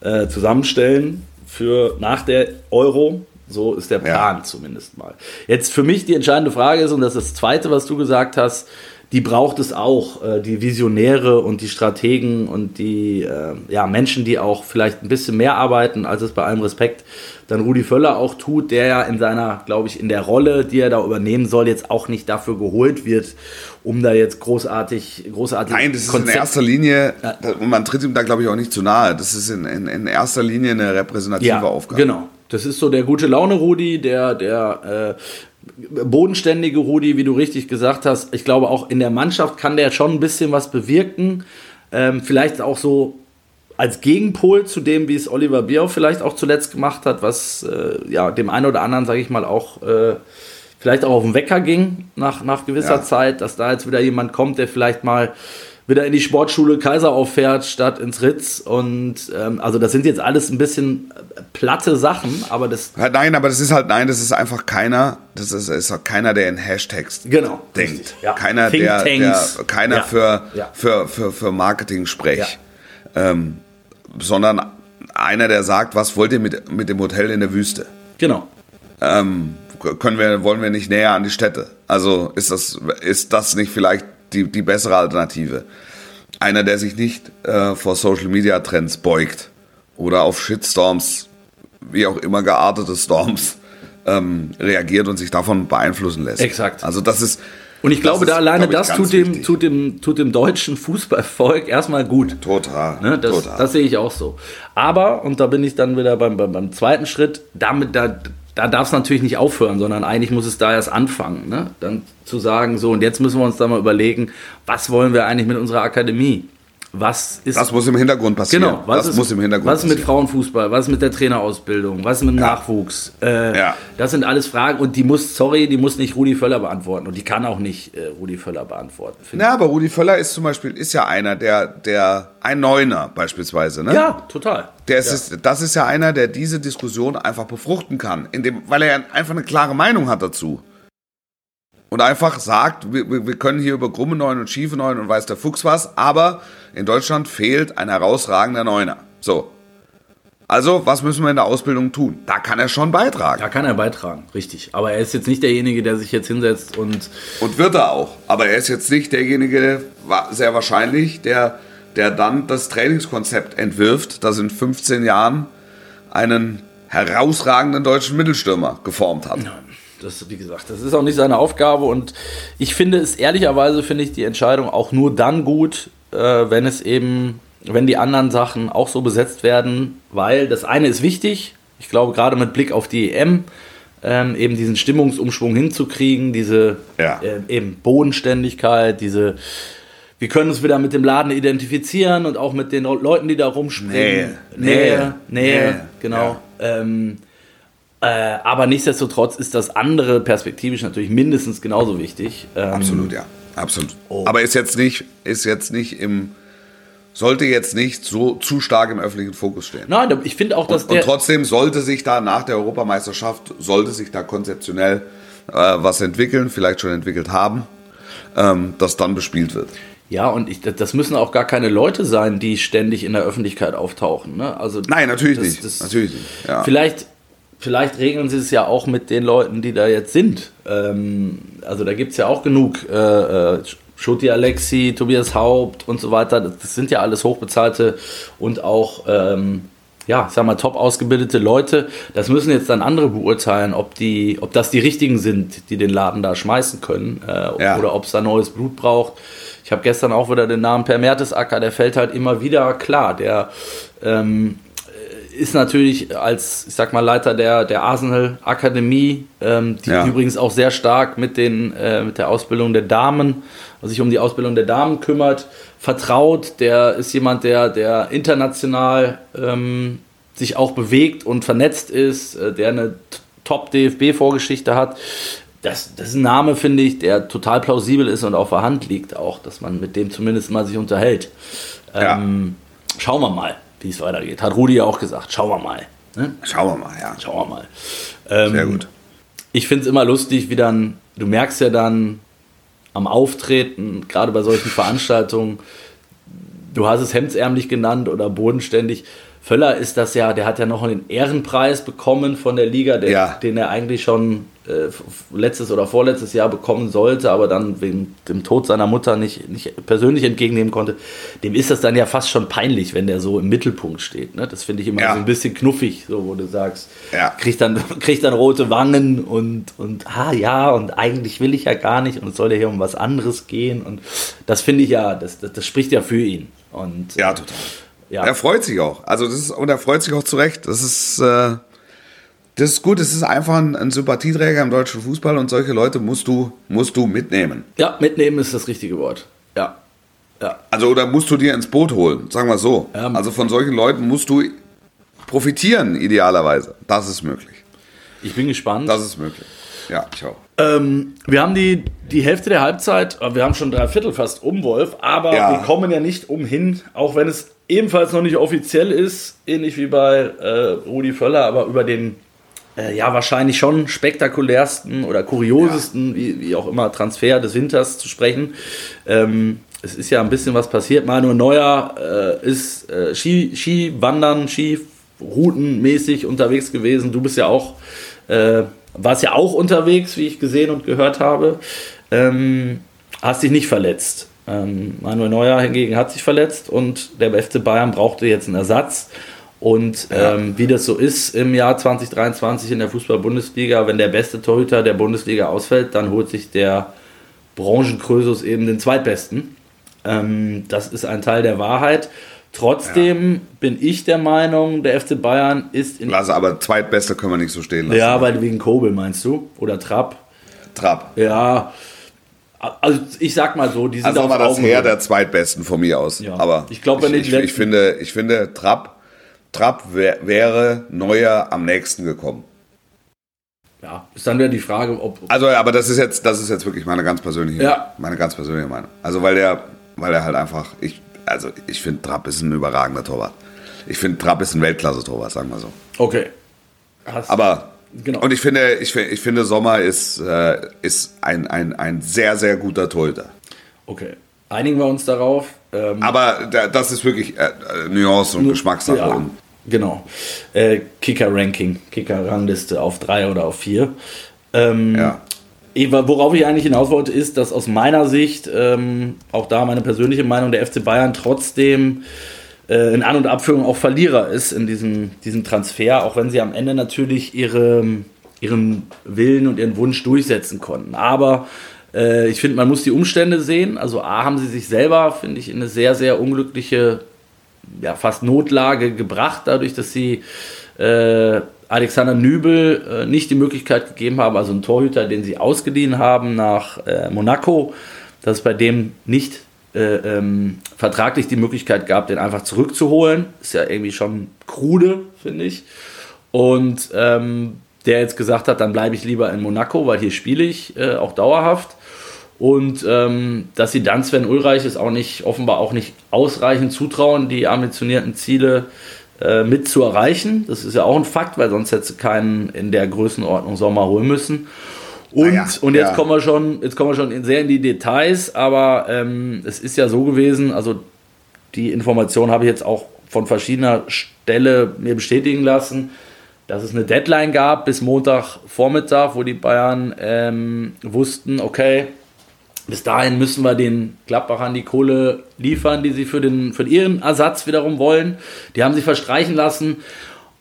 äh, zusammenstellen für nach der Euro. So ist der Plan Ja. zumindest mal. Jetzt für mich die entscheidende Frage ist, und das ist das Zweite, was du gesagt hast, die braucht es auch, äh, die Visionäre und die Strategen und die äh, ja, Menschen, die auch vielleicht ein bisschen mehr arbeiten, als es bei allem Respekt dann Rudi Völler auch tut, der ja in seiner, glaube ich, in der Rolle, die er da übernehmen soll, jetzt auch nicht dafür geholt wird, um da jetzt großartig, großartig Nein, das ist Konzept- in erster Linie, und man tritt ihm da, glaube ich, auch nicht zu nahe. Das ist in, in, in erster Linie eine repräsentative Aufgabe. Genau. Das ist so der gute Laune Rudi, der, der äh, bodenständige Rudi, wie du richtig gesagt hast. Ich glaube, auch in der Mannschaft kann der schon ein bisschen was bewirken. Ähm, vielleicht auch so als Gegenpol zu dem, wie es Oliver Bierhoff vielleicht auch zuletzt gemacht hat, was äh, ja dem einen oder anderen, sage ich mal, auch äh, vielleicht auch auf den Wecker ging nach, nach gewisser Ja. Zeit, dass da jetzt wieder jemand kommt, der vielleicht mal wieder in die Sportschule Kaiser auffährt statt ins Ritz. Und ähm, also das sind jetzt alles ein bisschen äh, platte Sachen, aber das Nein, aber das ist halt, nein, das ist einfach keiner, das ist, ist auch keiner, der in Hashtags Genau, denkt. ja. Keiner, der, der, keiner Ja, für, ja. für, für, für Marketing sprech. Ähm, sondern einer, der sagt, was wollt ihr mit, mit dem Hotel in der Wüste? genau. ähm, können wir, wollen wir nicht näher an die Städte? Also ist das, ist das nicht vielleicht die, die bessere Alternative? Einer, der sich nicht äh, vor Social Media Trends beugt oder auf Shitstorms, wie auch immer geartete Storms, ähm, reagiert und sich davon beeinflussen lässt. Exakt. Also das ist. Und ich glaube, da ist, alleine glaub ich, das tut dem, tut, dem, tut dem deutschen Fußballvolk erstmal gut. Total. Ne, das, total. das sehe ich auch so. Aber, und da bin ich dann wieder beim, beim, beim zweiten Schritt, damit, da, da darf es natürlich nicht aufhören, sondern eigentlich muss es da erst anfangen. Ne? Dann zu sagen, so, und jetzt müssen wir uns da mal überlegen, was wollen wir eigentlich mit unserer Akademie? Was ist. das muss im Hintergrund passieren. Genau, was das ist, muss im Hintergrund was ist mit passieren. Frauenfußball, was ist mit der Trainerausbildung, was ist mit dem Nachwuchs? Äh, Ja. Das sind alles Fragen und die muss, sorry, die muss nicht Rudi Völler beantworten und die kann auch nicht äh, Rudi Völler beantworten. Ja, aber Rudi Völler ist zum Beispiel, ist ja einer, der, der, ein Neuner beispielsweise, ne? Ja, total. Der ist, ist, das ist ja einer, der diese Diskussion einfach befruchten kann, indem, weil er einfach eine klare Meinung hat dazu. Und einfach sagt, wir, wir können hier über krumme Neun und schiefe Neun und weiß der Fuchs was, aber in Deutschland fehlt ein herausragender Neuner. So. Also, was müssen wir in der Ausbildung tun? Da kann er schon beitragen. Da kann er beitragen, richtig. Aber er ist jetzt nicht derjenige, der sich jetzt hinsetzt und Und wird er auch. Aber er ist jetzt nicht derjenige, sehr wahrscheinlich, der, der dann das Trainingskonzept entwirft, das in 15 Jahren einen herausragenden deutschen Mittelstürmer geformt hat. das, wie gesagt, das ist auch nicht seine Aufgabe. Und ich finde es ehrlicherweise, finde ich die Entscheidung auch nur dann gut, äh, wenn es eben, wenn die anderen Sachen auch so besetzt werden, weil das eine ist wichtig. Ich glaube, gerade mit Blick auf die EM, ähm, eben diesen Stimmungsumschwung hinzukriegen, diese Ja. äh, eben Bodenständigkeit, diese wir können uns wieder mit dem Laden identifizieren und auch mit den Leuten, die da rumspringen. Nähe. Nähe, Nähe, Nähe. genau. Ähm, äh, aber nichtsdestotrotz ist das andere perspektivisch natürlich mindestens genauso wichtig. Ähm, Absolut, ja. Absolut. Oh. Aber ist jetzt nicht, ist jetzt nicht im, sollte jetzt nicht so zu stark im öffentlichen Fokus stehen. Nein, ich finde auch, dass Und der. trotzdem sollte sich da nach der Europameisterschaft, sollte sich da konzeptionell äh, was entwickeln, vielleicht schon entwickelt haben, ähm, das dann bespielt wird. Ja, und ich, das müssen auch gar keine Leute sein, die ständig in der Öffentlichkeit auftauchen. Ne? Also, Nein, natürlich das- nicht. das- natürlich nicht. Ja. Vielleicht, vielleicht regeln sie es ja auch mit den Leuten, die da jetzt sind. Ähm, also da gibt es ja auch genug. Äh, äh, Schutti Alexi, Tobias Haupt und so weiter. Das, das sind ja alles hochbezahlte und auch, ähm, ja, ich sag mal, top ausgebildete Leute. Das müssen jetzt dann andere beurteilen, ob, die, ob das die richtigen sind, die den Laden da schmeißen können. Äh, Ja. Oder ob es da neues Blut braucht. Ich habe gestern auch wieder den Namen Per Mertesacker, der fällt halt immer wieder klar. Der ähm, ist natürlich als, ich sag mal, Leiter der, der Arsenal Akademie, ähm, die Ja. übrigens auch sehr stark mit, den, äh, mit der Ausbildung der Damen, also sich um die Ausbildung der Damen kümmert, vertraut. Der ist jemand, der, der international ähm, sich auch bewegt und vernetzt ist, äh, der eine Top-DFB-Vorgeschichte hat. Das, das ist ein Name, finde ich, der total plausibel ist und auf der Hand liegt auch, dass man mit dem zumindest mal sich unterhält. Ja. Ähm, schauen wir mal, wie es weitergeht. Hat Rudi ja auch gesagt. Schauen wir mal. Ne? Schauen wir mal, ja. Schauen wir mal. Ähm, Sehr gut. Ich finde es immer lustig, wie dann, du merkst ja dann am Auftreten, gerade bei solchen Veranstaltungen, du hast es hemdsärmlich genannt oder bodenständig. Völler ist das ja, der hat ja noch einen Ehrenpreis bekommen von der Liga, der, Ja. den er eigentlich schon äh, letztes oder vorletztes Jahr bekommen sollte, aber dann wegen dem Tod seiner Mutter nicht, nicht persönlich entgegennehmen konnte. Dem ist das dann ja fast schon peinlich, wenn der so im Mittelpunkt steht. Ne? Das finde ich immer Ja. so ein bisschen knuffig, so wo du sagst, Ja. kriegt dann, [laughs] kriegt dann rote Wangen und, und ah ja, und eigentlich will ich ja gar nicht und es soll ja hier um was anderes gehen. Und das finde ich ja, das, das, das spricht ja für ihn. Und Ja, total. Ja. Er freut sich auch. Also das ist, und er freut sich auch zurecht. Das ist, äh, das ist gut. Es ist einfach ein, ein Sympathieträger im deutschen Fußball und solche Leute musst du, musst du mitnehmen. ja, mitnehmen ist das richtige Wort. Ja. Ja. Also oder musst du dir ins Boot holen, sagen wir so. Ja. Also von solchen Leuten musst du profitieren, idealerweise. Das ist möglich. Ich bin gespannt. Das ist möglich. Ja, ich auch. Ähm, wir haben die, die Hälfte der Halbzeit, äh, wir haben schon drei Viertel fast um, Wolf, aber Ja. wir kommen ja nicht umhin, auch wenn es ebenfalls noch nicht offiziell ist, ähnlich wie bei äh, Rudi Völler, aber über den äh, ja wahrscheinlich schon spektakulärsten oder kuriosesten, wie, wie auch immer, Transfer des Winters zu sprechen. Ähm, es ist ja ein bisschen was passiert. Manuel Neuer äh, ist äh, Ski, Skiwandern, Skiroutenmäßig unterwegs gewesen. Du bist ja auch, äh, warst ja auch unterwegs, wie ich gesehen und gehört habe. Ähm, hast dich nicht verletzt. Ähm, Manuel Neuer hingegen hat sich verletzt und der FC Bayern brauchte jetzt einen Ersatz. Und ähm, wie das so ist im Jahr 2023 in der Fußball-Bundesliga, wenn der beste Torhüter der Bundesliga ausfällt, dann holt sich der Branchenkrösus eben den zweitbesten. Ähm, das ist ein Teil der Wahrheit. Trotzdem bin ich der Meinung, der FC Bayern ist in. Lasse, aber zweitbeste können wir nicht so stehen lassen. Ja, weil wegen Kobel meinst du? Oder Trapp? Trapp. Ja. Also ich sag mal so, die sind Also auf mal das Augenhöhe. Heer der zweitbesten von mir aus. Ja. Aber Ich glaub, wenn ich, ich, ich finde, ich finde Trapp, Trapp wär, wäre neuer am nächsten gekommen. Ja, ist dann wieder die Frage, ob. Also, aber das ist jetzt, das ist jetzt wirklich meine ganz persönliche, Ja. meine ganz persönliche Meinung. Also, weil der, weil er halt einfach, ich, also ich finde Trapp ist ein überragender Torwart. Ich finde Trapp ist ein Weltklasse-Torwart, sagen wir so. Okay. Hast, Aber Genau. und ich finde, ich, ich finde Sommer ist, äh, ist ein, ein, ein sehr, sehr guter Torhüter. okay. Einigen wir uns darauf. Ähm, Aber da, das ist wirklich äh, äh, Nuance und Geschmackssache. Ja, genau. Äh, Kicker-Ranking, Kicker-Rangliste auf drei oder auf vier. Ähm, ja. Worauf ich eigentlich hinaus wollte, ist, dass aus meiner Sicht, ähm, auch da meine persönliche Meinung, der FC Bayern trotzdem äh, in An- und Abführung auch Verlierer ist in diesem, diesem Transfer, auch wenn sie am Ende natürlich ihre, ihren Willen und ihren Wunsch durchsetzen konnten. Aber äh, ich finde, man muss die Umstände sehen. Also A haben sie sich selber, finde ich, in eine sehr, sehr unglückliche, ja, fast Notlage gebracht, dadurch, dass sie äh, Alexander Nübel äh, nicht die Möglichkeit gegeben haben, also einen Torhüter, den sie ausgeliehen haben nach äh, Monaco, dass es bei dem nicht äh, ähm, vertraglich die Möglichkeit gab, den einfach zurückzuholen. Ist ja irgendwie schon krude, finde ich. Und ähm, der jetzt gesagt hat, dann bleibe ich lieber in Monaco, weil hier spiele ich äh, auch dauerhaft. Und ähm, dass sie dann Sven Ulreich es auch nicht, offenbar auch nicht ausreichend zutrauen, die ambitionierten Ziele äh, mit zu erreichen. Das ist ja auch ein Fakt, weil sonst hätte sie keinen in der Größenordnung Sommer holen müssen. Und, ja, und jetzt ja. kommen wir schon, jetzt kommen wir schon sehr in die Details, aber ähm, es ist ja so gewesen, also die Information habe ich jetzt auch von verschiedener Stelle mir bestätigen lassen, dass es eine Deadline gab bis Montagvormittag, wo die Bayern ähm, wussten, okay, bis dahin müssen wir den Gladbachern die Kohle liefern, die sie für, den, für ihren Ersatz wiederum wollen. Die haben sie verstreichen lassen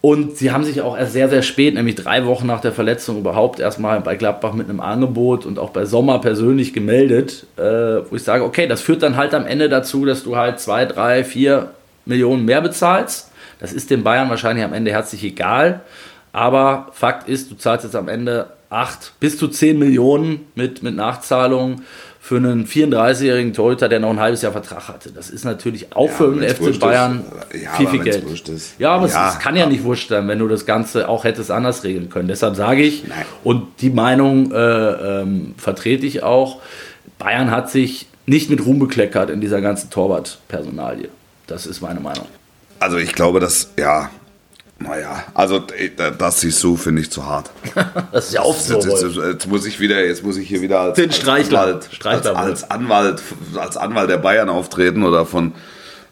und sie haben sich auch erst sehr, sehr spät, nämlich drei Wochen nach der Verletzung, überhaupt erstmal bei Gladbach mit einem Angebot und auch bei Sommer persönlich gemeldet, äh, wo ich sage, okay, das führt dann halt am Ende dazu, dass du halt zwei, drei, vier Millionen mehr bezahlst. Das ist den Bayern wahrscheinlich am Ende herzlich egal. Aber Fakt ist, du zahlst jetzt am Ende 8 bis zu 10 Millionen mit, mit Nachzahlungen für einen 34-jährigen Torhüter, der noch ein halbes Jahr Vertrag hatte. Das ist natürlich auch Ja, für den FC Bayern ist. Ja, viel, viel Geld. Ja, aber Ja, es, es kann ja ja. nicht wurscht sein, wenn du das Ganze auch hättest anders regeln können. Deshalb sage ich, Nein. und die Meinung äh, ähm, vertrete ich auch, Bayern hat sich nicht mit Ruhm bekleckert in dieser ganzen Torwart-Personalie. Das ist meine Meinung. Also ich glaube, dass, ja, naja, also das siehst du, finde ich, zu hart. [laughs] Das ist ja oft so. Jetzt, jetzt, jetzt muss ich wieder, jetzt muss ich hier wieder als, Den Streichler. Anwalt, Streichler als, als Anwalt, als Anwalt der Bayern auftreten oder von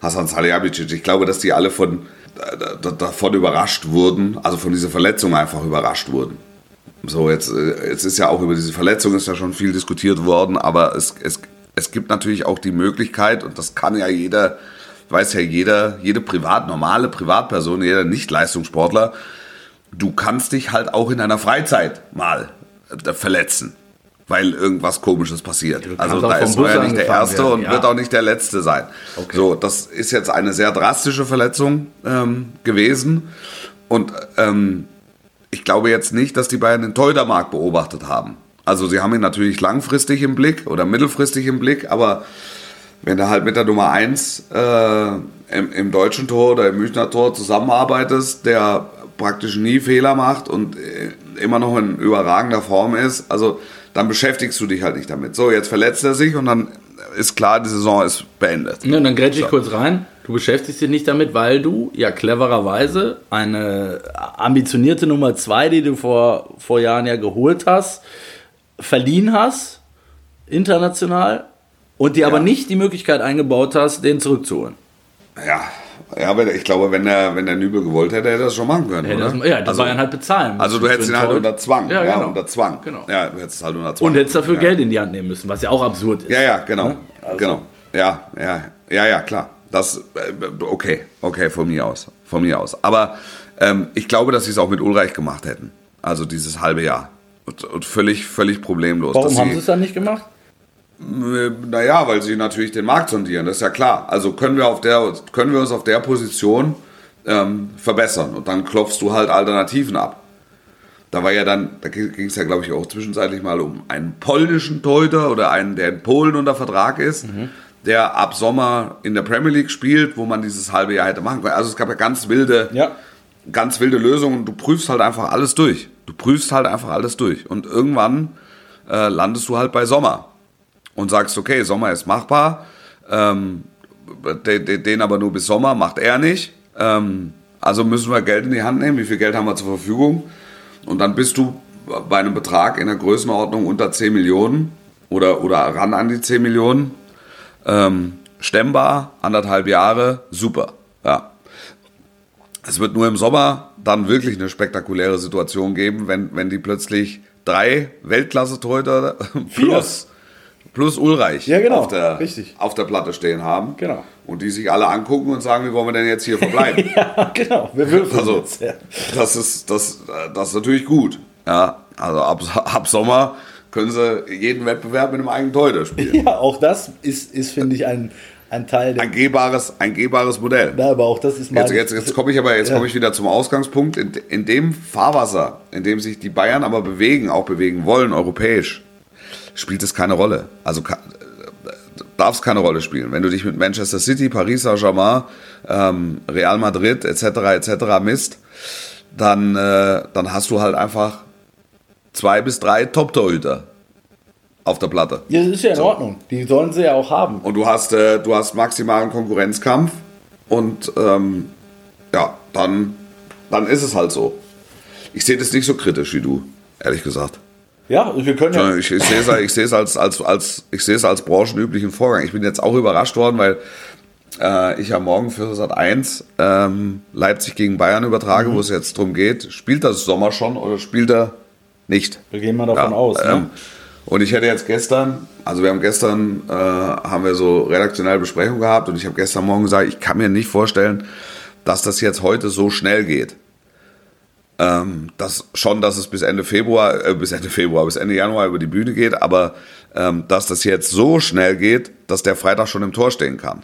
Hasan Salihamidzic. Ich glaube, dass die alle von davon überrascht wurden, also von dieser Verletzung einfach überrascht wurden. So, jetzt, äh, jetzt ist ja auch über diese Verletzung ist ja schon viel diskutiert worden, aber es, es, es gibt natürlich auch die Möglichkeit, und das kann ja jeder, weiß ja jeder, jede privat, normale Privatperson, jeder Nicht-Leistungssportler, du kannst dich halt auch in deiner Freizeit mal äh, verletzen, weil irgendwas Komisches passiert. Also da ist er ja nicht der Erste werden, und ja. wird auch nicht der Letzte sein. Okay. So, das ist jetzt eine sehr drastische Verletzung ähm, gewesen und ähm, ich glaube jetzt nicht, dass die Bayern den Torhütermarkt beobachtet haben. Also sie haben ihn natürlich langfristig im Blick oder mittelfristig im Blick, aber wenn du halt mit der Nummer 1 äh, im, im deutschen Tor oder im Münchner Tor zusammenarbeitest, der praktisch nie Fehler macht und äh, immer noch in überragender Form ist, also dann beschäftigst du dich halt nicht damit. So, jetzt verletzt er sich und dann ist klar, die Saison ist beendet. Ja, und dann grätsche ich kurz rein. Du beschäftigst dich nicht damit, weil du ja clevererweise eine ambitionierte Nummer 2, die du vor, vor Jahren ja geholt hast, verliehen hast, international, und dir aber nicht die Möglichkeit eingebaut hast, den zurückzuholen. Ja, ja aber ich glaube, wenn der, wenn der Nübel gewollt hätte, hätte er das schon machen können. Hätte oder? das, ja, die also, Bayern halt bezahlen müssen. also du hättest ihn halt unter Zwang. Ja, Ja, genau. unter Zwang. Genau. Ja, du hättest halt unter Zwang. Und hättest dafür ja. Geld in die Hand nehmen müssen, was ja auch absurd ist. Ja, ja, genau. Ne? Also- Genau. Ja, ja, ja, ja, klar. Das, äh, okay, okay, von mir aus. Von mir aus. Aber ähm, ich glaube, dass sie es auch mit Ulreich gemacht hätten. Also dieses halbe Jahr. Und, und völlig, völlig problemlos. Warum haben sie es dann nicht gemacht? Äh, Naja, weil sie natürlich den Markt sondieren, das ist ja klar. Also können wir, auf der, können wir uns auf der Position ähm, verbessern und dann klopfst du halt Alternativen ab. Da war ja dann, da ging es ja glaube ich auch zwischenzeitlich mal um einen polnischen Torhüter oder einen, der in Polen unter Vertrag ist, der ab Sommer in der Premier League spielt, wo man dieses halbe Jahr hätte machen können. Also es gab ja ganz wilde, Ja. ganz wilde Lösungen. Du prüfst halt einfach alles durch. Du prüfst halt einfach alles durch. Und irgendwann äh, landest du halt bei Sommer und sagst, okay, Sommer ist machbar, ähm, den, den, aber nur bis Sommer macht er nicht. Ähm, also müssen wir Geld in die Hand nehmen. Wie viel Geld haben wir zur Verfügung? Und dann bist du bei einem Betrag in der Größenordnung unter 10 Millionen oder, oder ran an die 10 Millionen. Ähm, stemmbar, anderthalb Jahre, super. Ja. Es wird nur im Sommer dann wirklich eine spektakuläre Situation geben, wenn, wenn die plötzlich drei Weltklasse-Torhüter [laughs] plus, plus Ulreich Ja, genau, auf, der, richtig. auf der Platte stehen haben. Genau. Und die sich alle angucken und sagen, wie wollen wir denn jetzt hier verbleiben? [laughs] Ja, genau. Wir würfeln Also, jetzt. Ja. das ist, das, das ist natürlich gut. Ja, also ab, ab Sommer können sie jeden Wettbewerb mit einem eigenen Torhüter spielen. ja, auch das ist, ist finde ich, ein, ein Teil. Ein gehbares, ein gehbares Modell. Na, aber auch das ist Jetzt, mein- jetzt, jetzt komme ich aber jetzt Ja. komme ich wieder zum Ausgangspunkt. In, in dem Fahrwasser, in dem sich die Bayern aber bewegen, auch bewegen wollen, europäisch, spielt es keine Rolle. Also darf es keine Rolle spielen. Wenn du dich mit Manchester City, Paris Saint-Germain, ähm, Real Madrid etc. etc. misst, dann, äh, dann hast du halt einfach zwei bis drei Top-Torhüter auf der Platte. Ja, das ist ja in Ordnung. Die sollen sie ja auch haben. Und du hast, äh, du hast maximalen Konkurrenzkampf und ähm, ja, dann, dann ist es halt so. Ich sehe das nicht so kritisch wie du, ehrlich gesagt. Ja, wir können ja. Ich, ich sehe es, ich sehe es als, als, als, ich sehe es als branchenüblichen Vorgang. Ich bin jetzt auch überrascht worden, weil äh, ich ja morgen für Sat 1 ähm, Leipzig gegen Bayern übertrage, wo es jetzt darum geht, spielt das Sommer schon oder spielt er nicht? Wir gehen mal davon aus. Ne? Ähm, und ich hätte jetzt gestern, also wir haben gestern, äh, haben wir so redaktionelle Besprechung gehabt und ich habe gestern Morgen gesagt, ich kann mir nicht vorstellen, dass das jetzt heute so schnell geht. Ähm, das schon, dass es bis Ende Februar, äh, bis Ende Februar, bis Ende Januar über die Bühne geht, aber ähm, dass das jetzt so schnell geht, dass der Freitag schon im Tor stehen kann.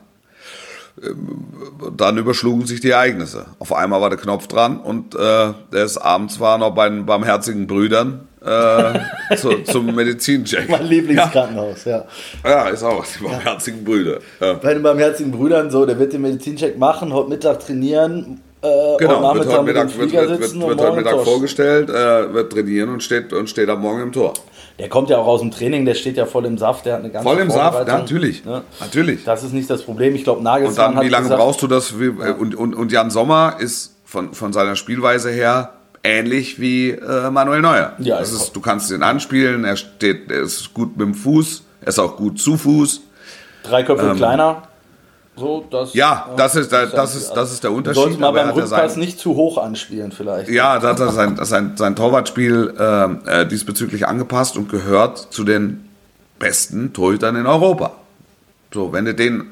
dann überschlugen sich die Ereignisse. Auf einmal war der Knopf dran und äh, der ist abends war noch bei den barmherzigen Brüdern äh, zu, [laughs] zum Medizincheck. Mein Lieblingskrankenhaus, ja. Ja, ist auch die barmherzigen Brüder. Ja. Bei den barmherzigen Brüdern so, der wird den Medizincheck machen, heute Mittag trainieren, äh, Genau, und wird heute Mittag, wird, wird, wird, und wird heute Mittag vorgestellt, äh, wird trainieren und steht, und steht am Morgen im Tor. Der kommt ja auch aus dem Training, der steht ja voll im Saft, der hat eine ganze Voll im Saft, ja, natürlich. Ja. Natürlich. Das ist nicht das Problem. Ich glaube, Und Nagelsmann dann, wie lange gesagt, brauchst du das? Wie, und, und, und Jan Sommer ist von, von seiner Spielweise her ähnlich wie äh, Manuel Neuer. Ja, das ist- du kannst ihn anspielen, er, steht, er ist gut mit dem Fuß, er ist auch gut zu Fuß. drei Köpfe kleiner. So, das, Ja, das ist der- das ist- das ist der Unterschied, aber er beim Rückpass sein- nicht zu hoch anspielen vielleicht. Ja, da hat er sein, [laughs] sein, sein Torwartspiel ähm, äh, diesbezüglich angepasst und gehört zu den besten Torhütern in Europa. So, wenn du den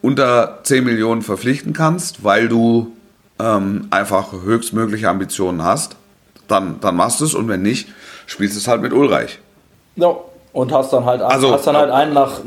unter 10 Millionen verpflichten kannst, weil du ähm, einfach höchstmögliche Ambitionen hast, dann, dann machst du es und wenn nicht, spielst du es halt mit Ulreich. Ja, und hast dann halt, Also, hast dann halt äh, einen nach,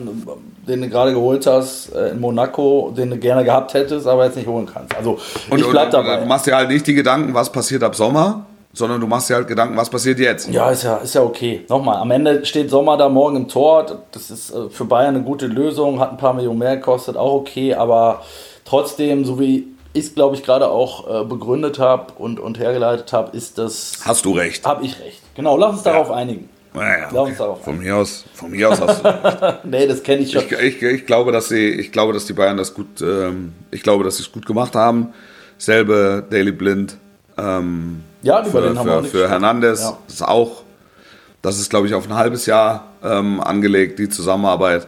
den du gerade geholt hast äh, in Monaco, den du gerne gehabt hättest, aber jetzt nicht holen kannst. Also Und, ich bleib und, dabei. Du machst dir halt nicht die Gedanken, was passiert ab Sommer, sondern du machst dir halt Gedanken, was passiert jetzt. Ja, ist ja, ist ja okay. Nochmal, am Ende steht Sommer da morgen im Tor. Das ist äh, für Bayern eine gute Lösung, hat ein paar Millionen mehr gekostet, auch okay, aber trotzdem, so wie ich es, glaube ich, gerade auch äh, begründet habe und, und hergeleitet habe, ist das. Hast du recht. Habe ich recht. Genau, lass uns darauf einigen. Naja, uns darauf Von mir aus, von mir aus hast du recht. [laughs] Nee, das kenne ich schon. Ich, ich, ich, glaube, dass sie, ich glaube, dass die Bayern das gut, ähm, ich glaube, dass sie es gut gemacht haben. Selbe Daily Blind ähm, Ja, über für, den haben wir auch für, nicht für gesprochen. Hernandez Ja. ist auch, das ist, glaube ich, auf ein halbes Jahr ähm, angelegt, die Zusammenarbeit.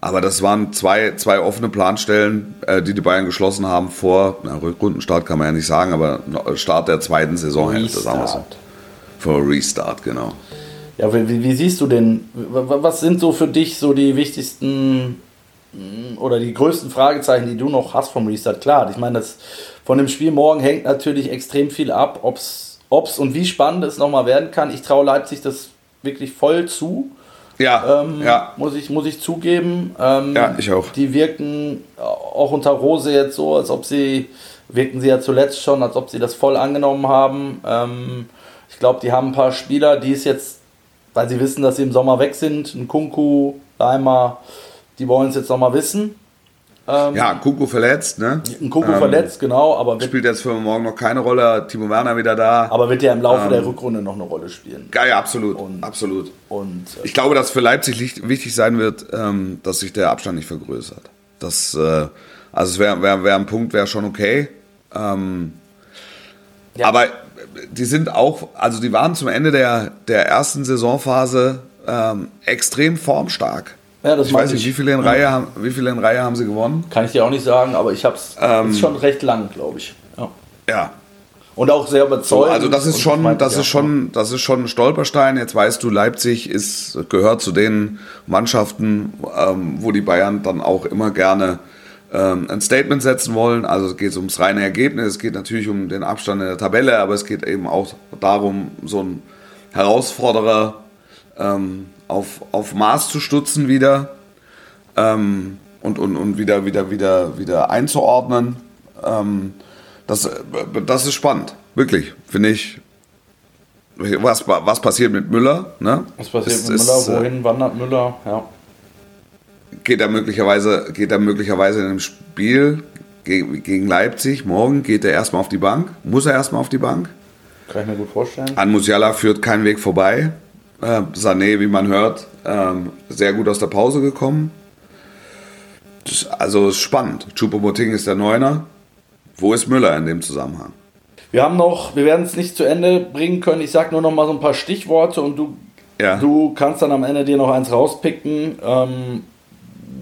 Aber das waren zwei, zwei offene Planstellen, äh, die die Bayern geschlossen haben vor, na, Rundenstart kann man ja nicht sagen, aber Start der zweiten Saisonhälfte, sagen wir so. Vor Restart, genau. Ja, wie, wie- siehst du denn, was sind so für dich so die wichtigsten mm, oder die größten Fragezeichen, die du noch hast vom Restart? Klar, ich meine, das von dem Spiel morgen hängt natürlich extrem viel ab, ob es und wie spannend es nochmal werden kann. Ich traue Leipzig das wirklich voll zu, Ja, ähm, ja. muss, ich, muss ich zugeben. Ähm, Ja, ich auch. Die wirken auch unter Rose jetzt so, als ob sie, wirken sie ja zuletzt schon, als ob sie das voll angenommen haben. Ähm, ich glaube, die haben ein paar Spieler, die es jetzt, weil sie wissen, dass sie im Sommer weg sind, ein Kunku, Leimer, die wollen es jetzt nochmal wissen. Ähm, Ja, Kuku verletzt, ne? Ein Kunku Ähm, verletzt, genau, aber wird, Spielt jetzt für morgen noch keine Rolle. Timo Werner wieder da. aber wird ja im Laufe Ähm, der Rückrunde noch eine Rolle spielen. Geil, ja, absolut. Und- absolut. Und äh, Ich glaube, dass für Leipzig wichtig sein wird, ähm, dass sich der Abstand nicht vergrößert. Das, äh, also es wäre wär, wär ein Punkt, wäre schon okay. Ähm, Ja. Aber die sind auch, also die waren zum Ende der, der ersten Saisonphase ähm, extrem formstark. Ja, das ich weiß nicht, ich. wie viele, in Reihe haben, wie viele in Reihe haben sie gewonnen? kann ich dir auch nicht sagen, aber ich habe es Ähm, schon recht lang, glaube ich. Ja. Ja, Und auch sehr überzeugend. also das ist schon, das ich ist schon, das ist schon ein Stolperstein. Jetzt weißt du, Leipzig ist, gehört zu den Mannschaften, ähm, wo die Bayern dann auch immer gerne ähm, ein Statement setzen wollen. Also es geht ums reine Ergebnis, es geht natürlich um den Abstand in der Tabelle, aber es geht eben auch darum, so einen Herausforderer ähm, auf, auf Maß zu stutzen wieder ähm, und, und, und wieder, wieder, wieder, wieder einzuordnen. Ähm, das, das ist spannend, wirklich, finde ich. Was, was passiert mit Müller? Ne? Was passiert Ist- mit Müller? ist, äh, Wohin wandert Müller? Ja. Geht er möglicherweise, geht er möglicherweise in einem Spiel gegen, Leipzig morgen, geht er erstmal auf die Bank? Muss er erstmal auf die Bank? Kann ich mir gut vorstellen. An Musiala führt kein Weg vorbei. Äh, Sané, wie man hört, ähm, sehr gut aus der Pause gekommen. Das, also ist spannend. Choupo-Moting ist der Neuner. Wo ist Müller in dem Zusammenhang? Wir haben noch, wir werden es nicht zu Ende bringen können. Ich sage nur noch mal so ein paar Stichworte und du, Ja. du kannst dann am Ende dir noch eins rauspicken, ähm,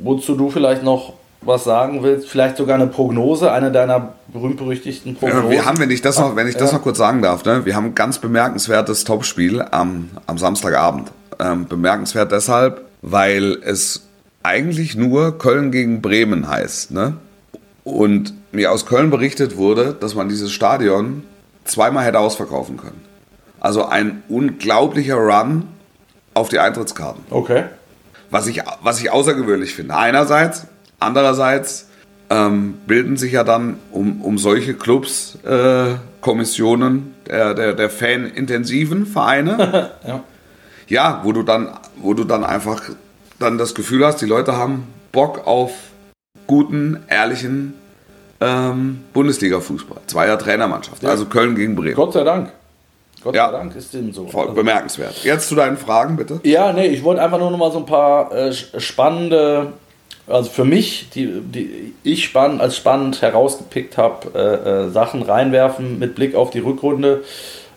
wozu du vielleicht noch was sagen willst. Vielleicht sogar eine Prognose, eine deiner berühmt-berüchtigten Prognosen. Wir haben, wenn ich das noch, wenn ich das Ja. noch kurz sagen darf, ne, wir haben ein ganz bemerkenswertes Topspiel am, am Samstagabend. Ähm, bemerkenswert deshalb, weil es eigentlich nur Köln gegen Bremen heißt. Ne? Und mir aus Köln berichtet wurde, dass man dieses Stadion zweimal hätte ausverkaufen können. Also ein unglaublicher Run auf die Eintrittskarten. Okay. Was ich, was ich außergewöhnlich finde. Einerseits, andererseits ähm, bilden sich ja dann um, um solche Clubs äh, Kommissionen der, der, der fanintensiven Vereine. [laughs] Ja. Ja, wo du dann, wo du dann einfach dann das Gefühl hast, die Leute haben Bock auf guten, ehrlichen ähm, Bundesliga-Fußball. Zweier Trainermannschaft. Also Köln gegen Bremen. Gott sei Dank. Gott Ja. sei Dank ist dem so. Voll Also- bemerkenswert. Jetzt zu deinen Fragen, bitte. Ja, nee, ich wollte einfach nur noch mal so ein paar äh, spannende, also für mich, die, die ich spannend, als spannend herausgepickt habe, äh, äh, Sachen reinwerfen mit Blick auf die Rückrunde.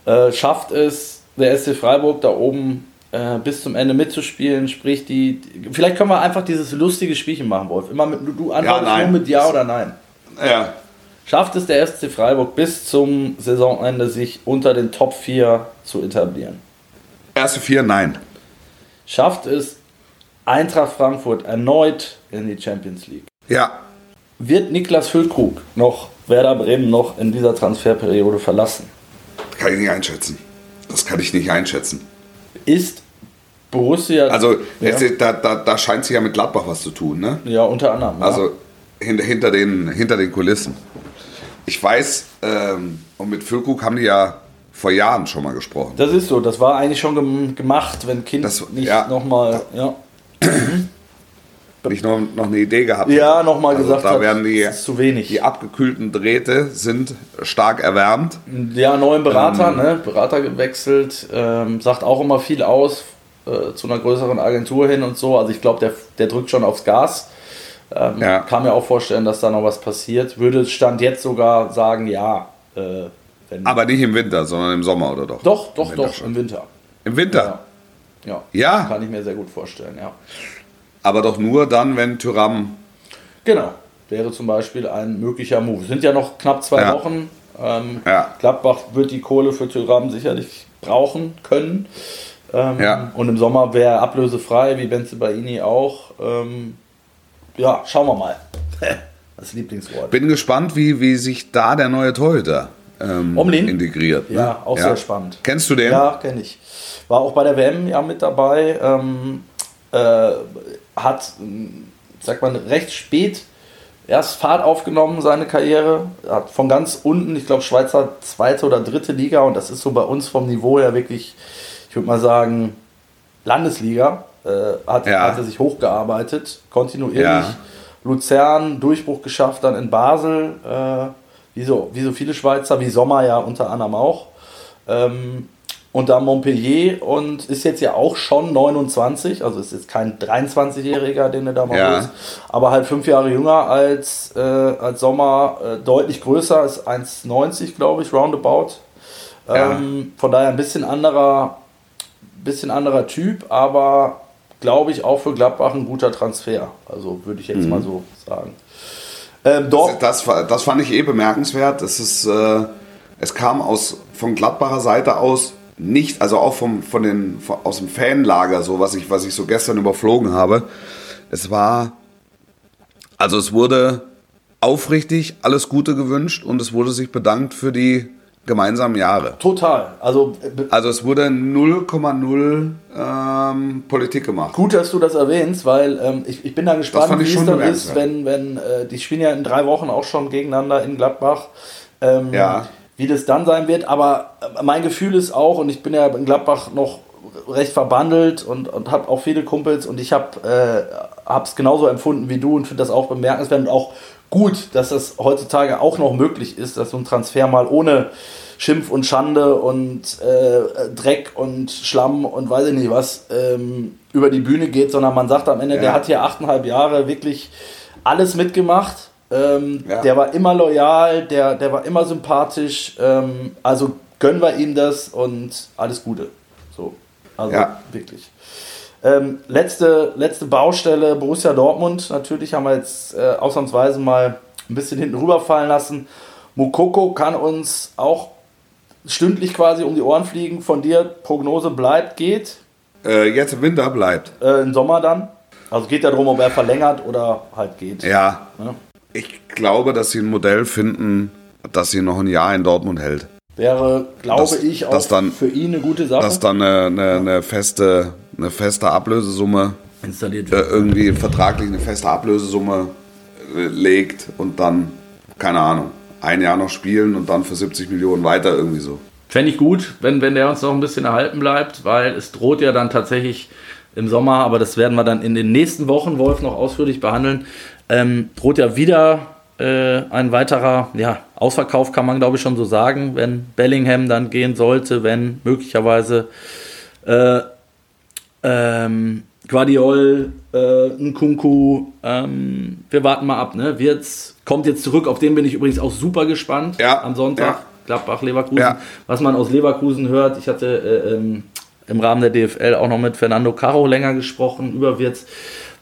Äh, schafft es der SC Freiburg da oben äh, bis zum Ende mitzuspielen? Sprich, die, vielleicht können wir einfach dieses lustige Spielchen machen, Wolf. Immer mit, du- antwortest nein. nur mit Ja oder Nein. Ja. Schafft es der SC Freiburg bis zum Saisonende, sich unter den Top 4 zu etablieren? Erste vier, nein. schafft es Eintracht Frankfurt erneut in die Champions League. Ja. Wird Niklas Füllkrug noch Werder Bremen noch in dieser Transferperiode verlassen? Kann ich nicht einschätzen. Das kann ich nicht einschätzen. Ist Borussia Also, ja, da, da, da scheint sich ja mit Gladbach was zu tun, ne? ja unter anderem. Ja. Also hinter, hinter, den, hinter den Kulissen. Ich weiß, ähm, und mit Füllkrug haben die ja vor Jahren schon mal gesprochen. das ist so, das war eigentlich schon gem gemacht, wenn Kind Das- nicht ja. nochmal ja, Nicht noch, noch eine Idee gehabt. ja, noch mal Also gesagt da hat, werden die, das ist zu wenig. die abgekühlten Drähte sind stark erwärmt. Ja, neuen Berater, Ähm. ne? Berater gewechselt, ähm, sagt auch immer viel aus äh, zu einer größeren Agentur hin und so. Also ich glaube, der, der drückt schon aufs Gas. Ähm, Ja. Kann mir auch vorstellen, dass da noch was passiert. Würde Stand jetzt sogar sagen, ja. Äh, wenn, Aber nicht im Winter, sondern im Sommer oder doch? doch, doch, Im Winter doch, schon. im Winter. Im Winter? Ja. Ja. Kann ich mir sehr gut vorstellen, ja. Aber doch nur dann, wenn Tyram. Genau. Wäre zum Beispiel ein möglicher Move. Es sind ja noch knapp zwei Ja. Wochen. Ähm, Ja. Gladbach wird die Kohle für Thuram sicherlich brauchen können. Ähm, Ja. Und im Sommer wäre er ablösefrei, wie Benze Baini auch. Ähm, ja, schauen wir mal. [laughs] Das Lieblingswort. Bin gespannt, wie, wie sich da der neue Torhüter ähm, Omlin? integriert. ne? Ja, auch sehr spannend. Kennst du den? Ja, kenne ich. War auch bei der WM ja mit dabei. Ähm, äh, hat, ähm, sagt man, recht spät erst Fahrt aufgenommen, seine Karriere. Hat von ganz unten, ich glaube, Schweizer zweite oder dritte Liga. Und das ist so bei uns vom Niveau her wirklich, ich würde mal sagen, Landesliga. Äh, hat, Ja. hat er sich hochgearbeitet, kontinuierlich. Ja. Luzern, Durchbruch geschafft, dann in Basel. Äh, wie, so, wie so viele Schweizer, wie Sommer ja unter anderem auch. Ähm, und dann Montpellier und ist jetzt ja auch schon 29, also ist jetzt kein 23-Jähriger, den er da mal Ja. ist, aber halt fünf Jahre jünger als, äh, als Sommer, äh, deutlich größer, ist 1,90 glaube ich, roundabout. Ähm, Von daher ein bisschen anderer, bisschen anderer Typ, aber glaube ich auch für Gladbach ein guter Transfer. Also würde ich jetzt Mhm. mal so sagen. Ähm, doch, Das, war- das fand ich eh bemerkenswert. Das ist, äh, es kam aus, von Gladbacher Seite aus nicht, also auch vom, von den, von, aus dem Fanlager, so was ich, was ich so gestern überflogen habe. Es war, also es wurde aufrichtig alles Gute gewünscht und es wurde sich bedankt für die gemeinsamen Jahre. total. Also äh, Also es wurde 0,0 ähm, Politik gemacht. Gut, dass du das erwähnst, weil ähm, ich, ich bin da gespannt, wie es dann ist, wenn, wenn äh, die spielen ja in drei Wochen auch schon gegeneinander in Gladbach. Ähm, Ja. Wie das dann sein wird, aber äh, mein Gefühl ist auch, und ich bin ja in Gladbach noch recht verbandelt und, und habe auch viele Kumpels und ich habe es genauso empfunden wie du und finde das auch bemerkenswert und auch gut, dass das heutzutage auch noch möglich ist, dass so ein Transfer mal ohne Schimpf und Schande und äh, Dreck und Schlamm und weiß ich nicht was ähm, über die Bühne geht, sondern man sagt am Ende, Ja. der hat hier achteinhalb Jahre wirklich alles mitgemacht. Ähm, Ja. Der war immer loyal, der, der war immer sympathisch. Ähm, also gönnen wir ihm das und alles Gute. So, also Ja. wirklich. Ähm, letzte, letzte Baustelle, Borussia Dortmund. Natürlich haben wir jetzt äh, ausnahmsweise mal ein bisschen hinten rüberfallen lassen. Mukoko kann uns auch stündlich quasi um die Ohren fliegen. Von dir, Prognose bleibt, geht. Äh, jetzt im Winter bleibt. Äh, Im Sommer dann. Also geht ja darum, ob er verlängert oder halt geht. Ja, Ja. ich glaube, dass sie ein Modell finden, das sie noch ein Jahr in Dortmund hält. Wäre, glaube Das- ich, auch dann- für ihn eine gute Sache. Dass dann eine, eine, eine, feste, eine feste Ablösesumme, installiert äh, irgendwie vertraglich eine feste Ablösesumme äh, legt und dann, keine Ahnung, ein Jahr noch spielen und dann für 70 Millionen weiter irgendwie so. Fände ich gut, wenn, wenn der uns noch ein bisschen erhalten bleibt, weil es droht ja dann tatsächlich im Sommer, aber das werden wir dann in den nächsten Wochen, Wolf, noch ausführlich behandeln, ähm, droht ja wieder äh, ein weiterer ja, Ausverkauf, kann man glaube ich schon so sagen, wenn Bellingham dann gehen sollte, wenn möglicherweise äh, ähm, Guardiol, äh, Nkunku, ähm, wir warten mal ab, ne? Wird's, kommt jetzt zurück, auf den bin ich übrigens auch super gespannt Ja, am Sonntag. ja. Gladbach, Leverkusen. Ja. Was man aus Leverkusen hört, ich hatte äh, ähm, im Rahmen der DFL auch noch mit Fernando Caro länger gesprochen über Wirtz.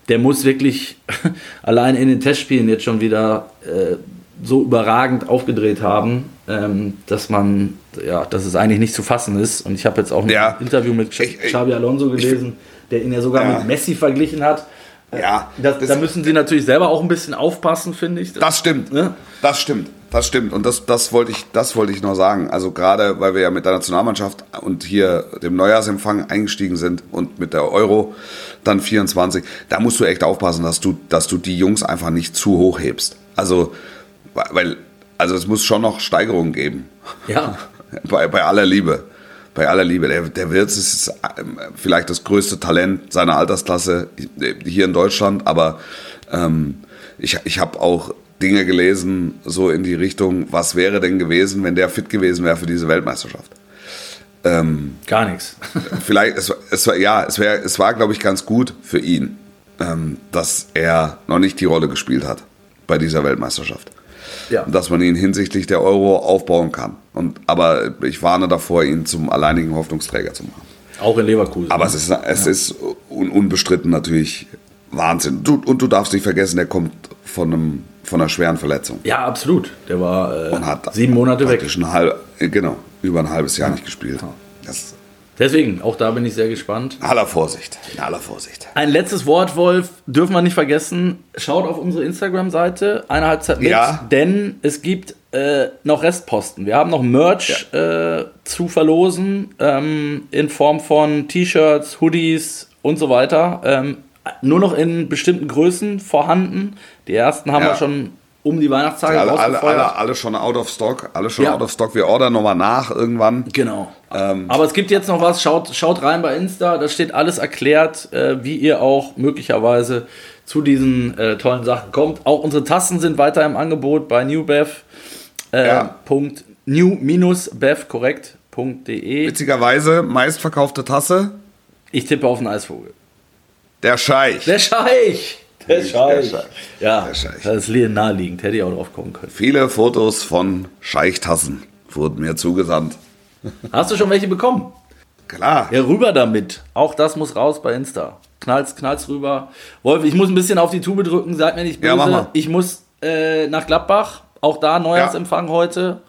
Der muss wirklich [laughs] allein in den Testspielen jetzt schon wieder äh, so überragend aufgedreht haben, ähm, dass man, ja, dass es eigentlich nicht zu fassen ist. Und ich habe jetzt auch ein Ja. Interview mit Ich- ich- Xabi Alonso gelesen, der ihn ja sogar Ja. mit Messi verglichen hat. Ja, Das, das- da müssen sie natürlich selber auch ein bisschen aufpassen, finde ich. Das stimmt. Ne? Das stimmt. Das stimmt. Und das, das, wollte ich, das wollte ich noch sagen. Also gerade, weil wir ja mit der Nationalmannschaft und hier dem Neujahrsempfang eingestiegen sind und mit der Euro dann 24, da musst du echt aufpassen, dass du, dass du die Jungs einfach nicht zu hoch hebst. Also, weil, also es muss schon noch Steigerungen geben. Ja. [laughs] Bei, bei aller Liebe. Bei aller Liebe. Der, der Wirtz ist ähm, vielleicht das größte Talent seiner Altersklasse hier in Deutschland, aber ähm, ich, ich habe auch Dinge gelesen, so in die Richtung, was wäre denn gewesen, wenn der fit gewesen wäre für diese Weltmeisterschaft. Gar nichts. [laughs] Vielleicht, es, es war, ja, es, wär, es war, glaube ich, ganz gut für ihn, ähm, dass er noch nicht die Rolle gespielt hat bei dieser Weltmeisterschaft. Ja. dass man ihn hinsichtlich der Euro aufbauen kann. Und, aber ich warne davor, ihn zum alleinigen Hoffnungsträger zu machen. Auch in Leverkusen. Aber es ist, es ist un, unbestritten natürlich Wahnsinn. Du, und du darfst nicht vergessen, der kommt von, einem, von einer schweren Verletzung. Ja, absolut. Der war äh, sieben Monate weg. Ein halb, genau, über ein halbes Jahr nicht gespielt. Das, Deswegen, auch da bin ich sehr gespannt. in aller Vorsicht. In aller Vorsicht. Ein letztes Wort, Wolf, dürfen wir nicht vergessen. Schaut auf unsere Instagram-Seite, eine Halbzeit mit, Ja. denn es gibt äh, noch Restposten. Wir haben noch Merch äh, zu verlosen ähm, in Form von T-Shirts, Hoodies und so weiter. Ähm, nur noch in bestimmten Größen vorhanden. Die ersten haben Ja. wir schon um die Weihnachtstage Alle, alle, alle, alle schon out of stock. Alle schon Ja. out of stock. Wir ordern nochmal nach irgendwann. Genau. Ähm, Aber es gibt jetzt noch was, schaut, schaut rein bei Insta, da steht alles erklärt, äh, wie ihr auch möglicherweise zu diesen äh, tollen Sachen kommt. Auch unsere Tassen sind weiter im Angebot bei newbev. Äh, Ja. Punkt, new-bev, korrekt, .de. Witzigerweise, meistverkaufte Tasse, Ich tippe auf den Eisvogel. der Scheich. Der Scheich! [laughs] Der Der Scheich. Ja, Der Scheich. das ist naheliegend, hätte ich auch drauf kommen können. Viele Fotos von Scheichtassen wurden mir zugesandt. Hast du schon welche bekommen? Klar. Ja, rüber damit. Auch das muss raus bei Insta. Knall's, knall's rüber. Wolf, ich muss ein bisschen auf die Tube drücken, seid mir nicht böse. Ja, mach mal. Ich muss äh, nach Gladbach. Auch da Neujahrsempfang heute.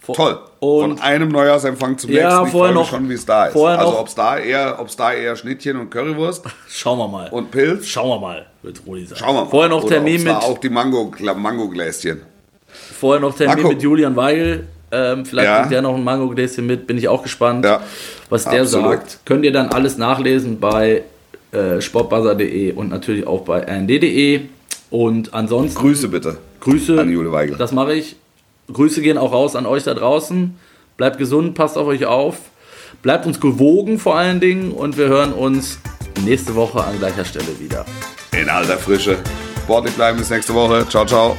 Vor- Toll. Und Von einem Neujahrsempfang zum nächsten. Ich vorher freue mich noch- schon, wie es da ist. also ob es da eher, da eher Schnittchen und Currywurst schauen wir mal. und Pilz. schauen wir mal, wird Rudi sagen. Schauen wir mal. Vorher noch Oder Termin mit, auch die Mango, Mango-Gläschen. vorher noch Termin Marco. mit Julian Weigel. Ähm, vielleicht Ja. bringt der noch ein Mango-Gläschen mit. Bin ich auch gespannt, Ja. was der Absolut. sagt. Könnt ihr dann alles nachlesen bei äh, sportbuzzer.de und natürlich auch bei rnd.de. Und ansonsten Grüße bitte. Grüße An Jule Weigel. Das mache ich. Grüße gehen auch raus an euch da draußen. Bleibt gesund, passt auf euch auf. Bleibt uns gewogen vor allen Dingen und wir hören uns nächste Woche an gleicher Stelle wieder. In alter Frische. Sportlich bleiben bis nächste Woche. Ciao, ciao.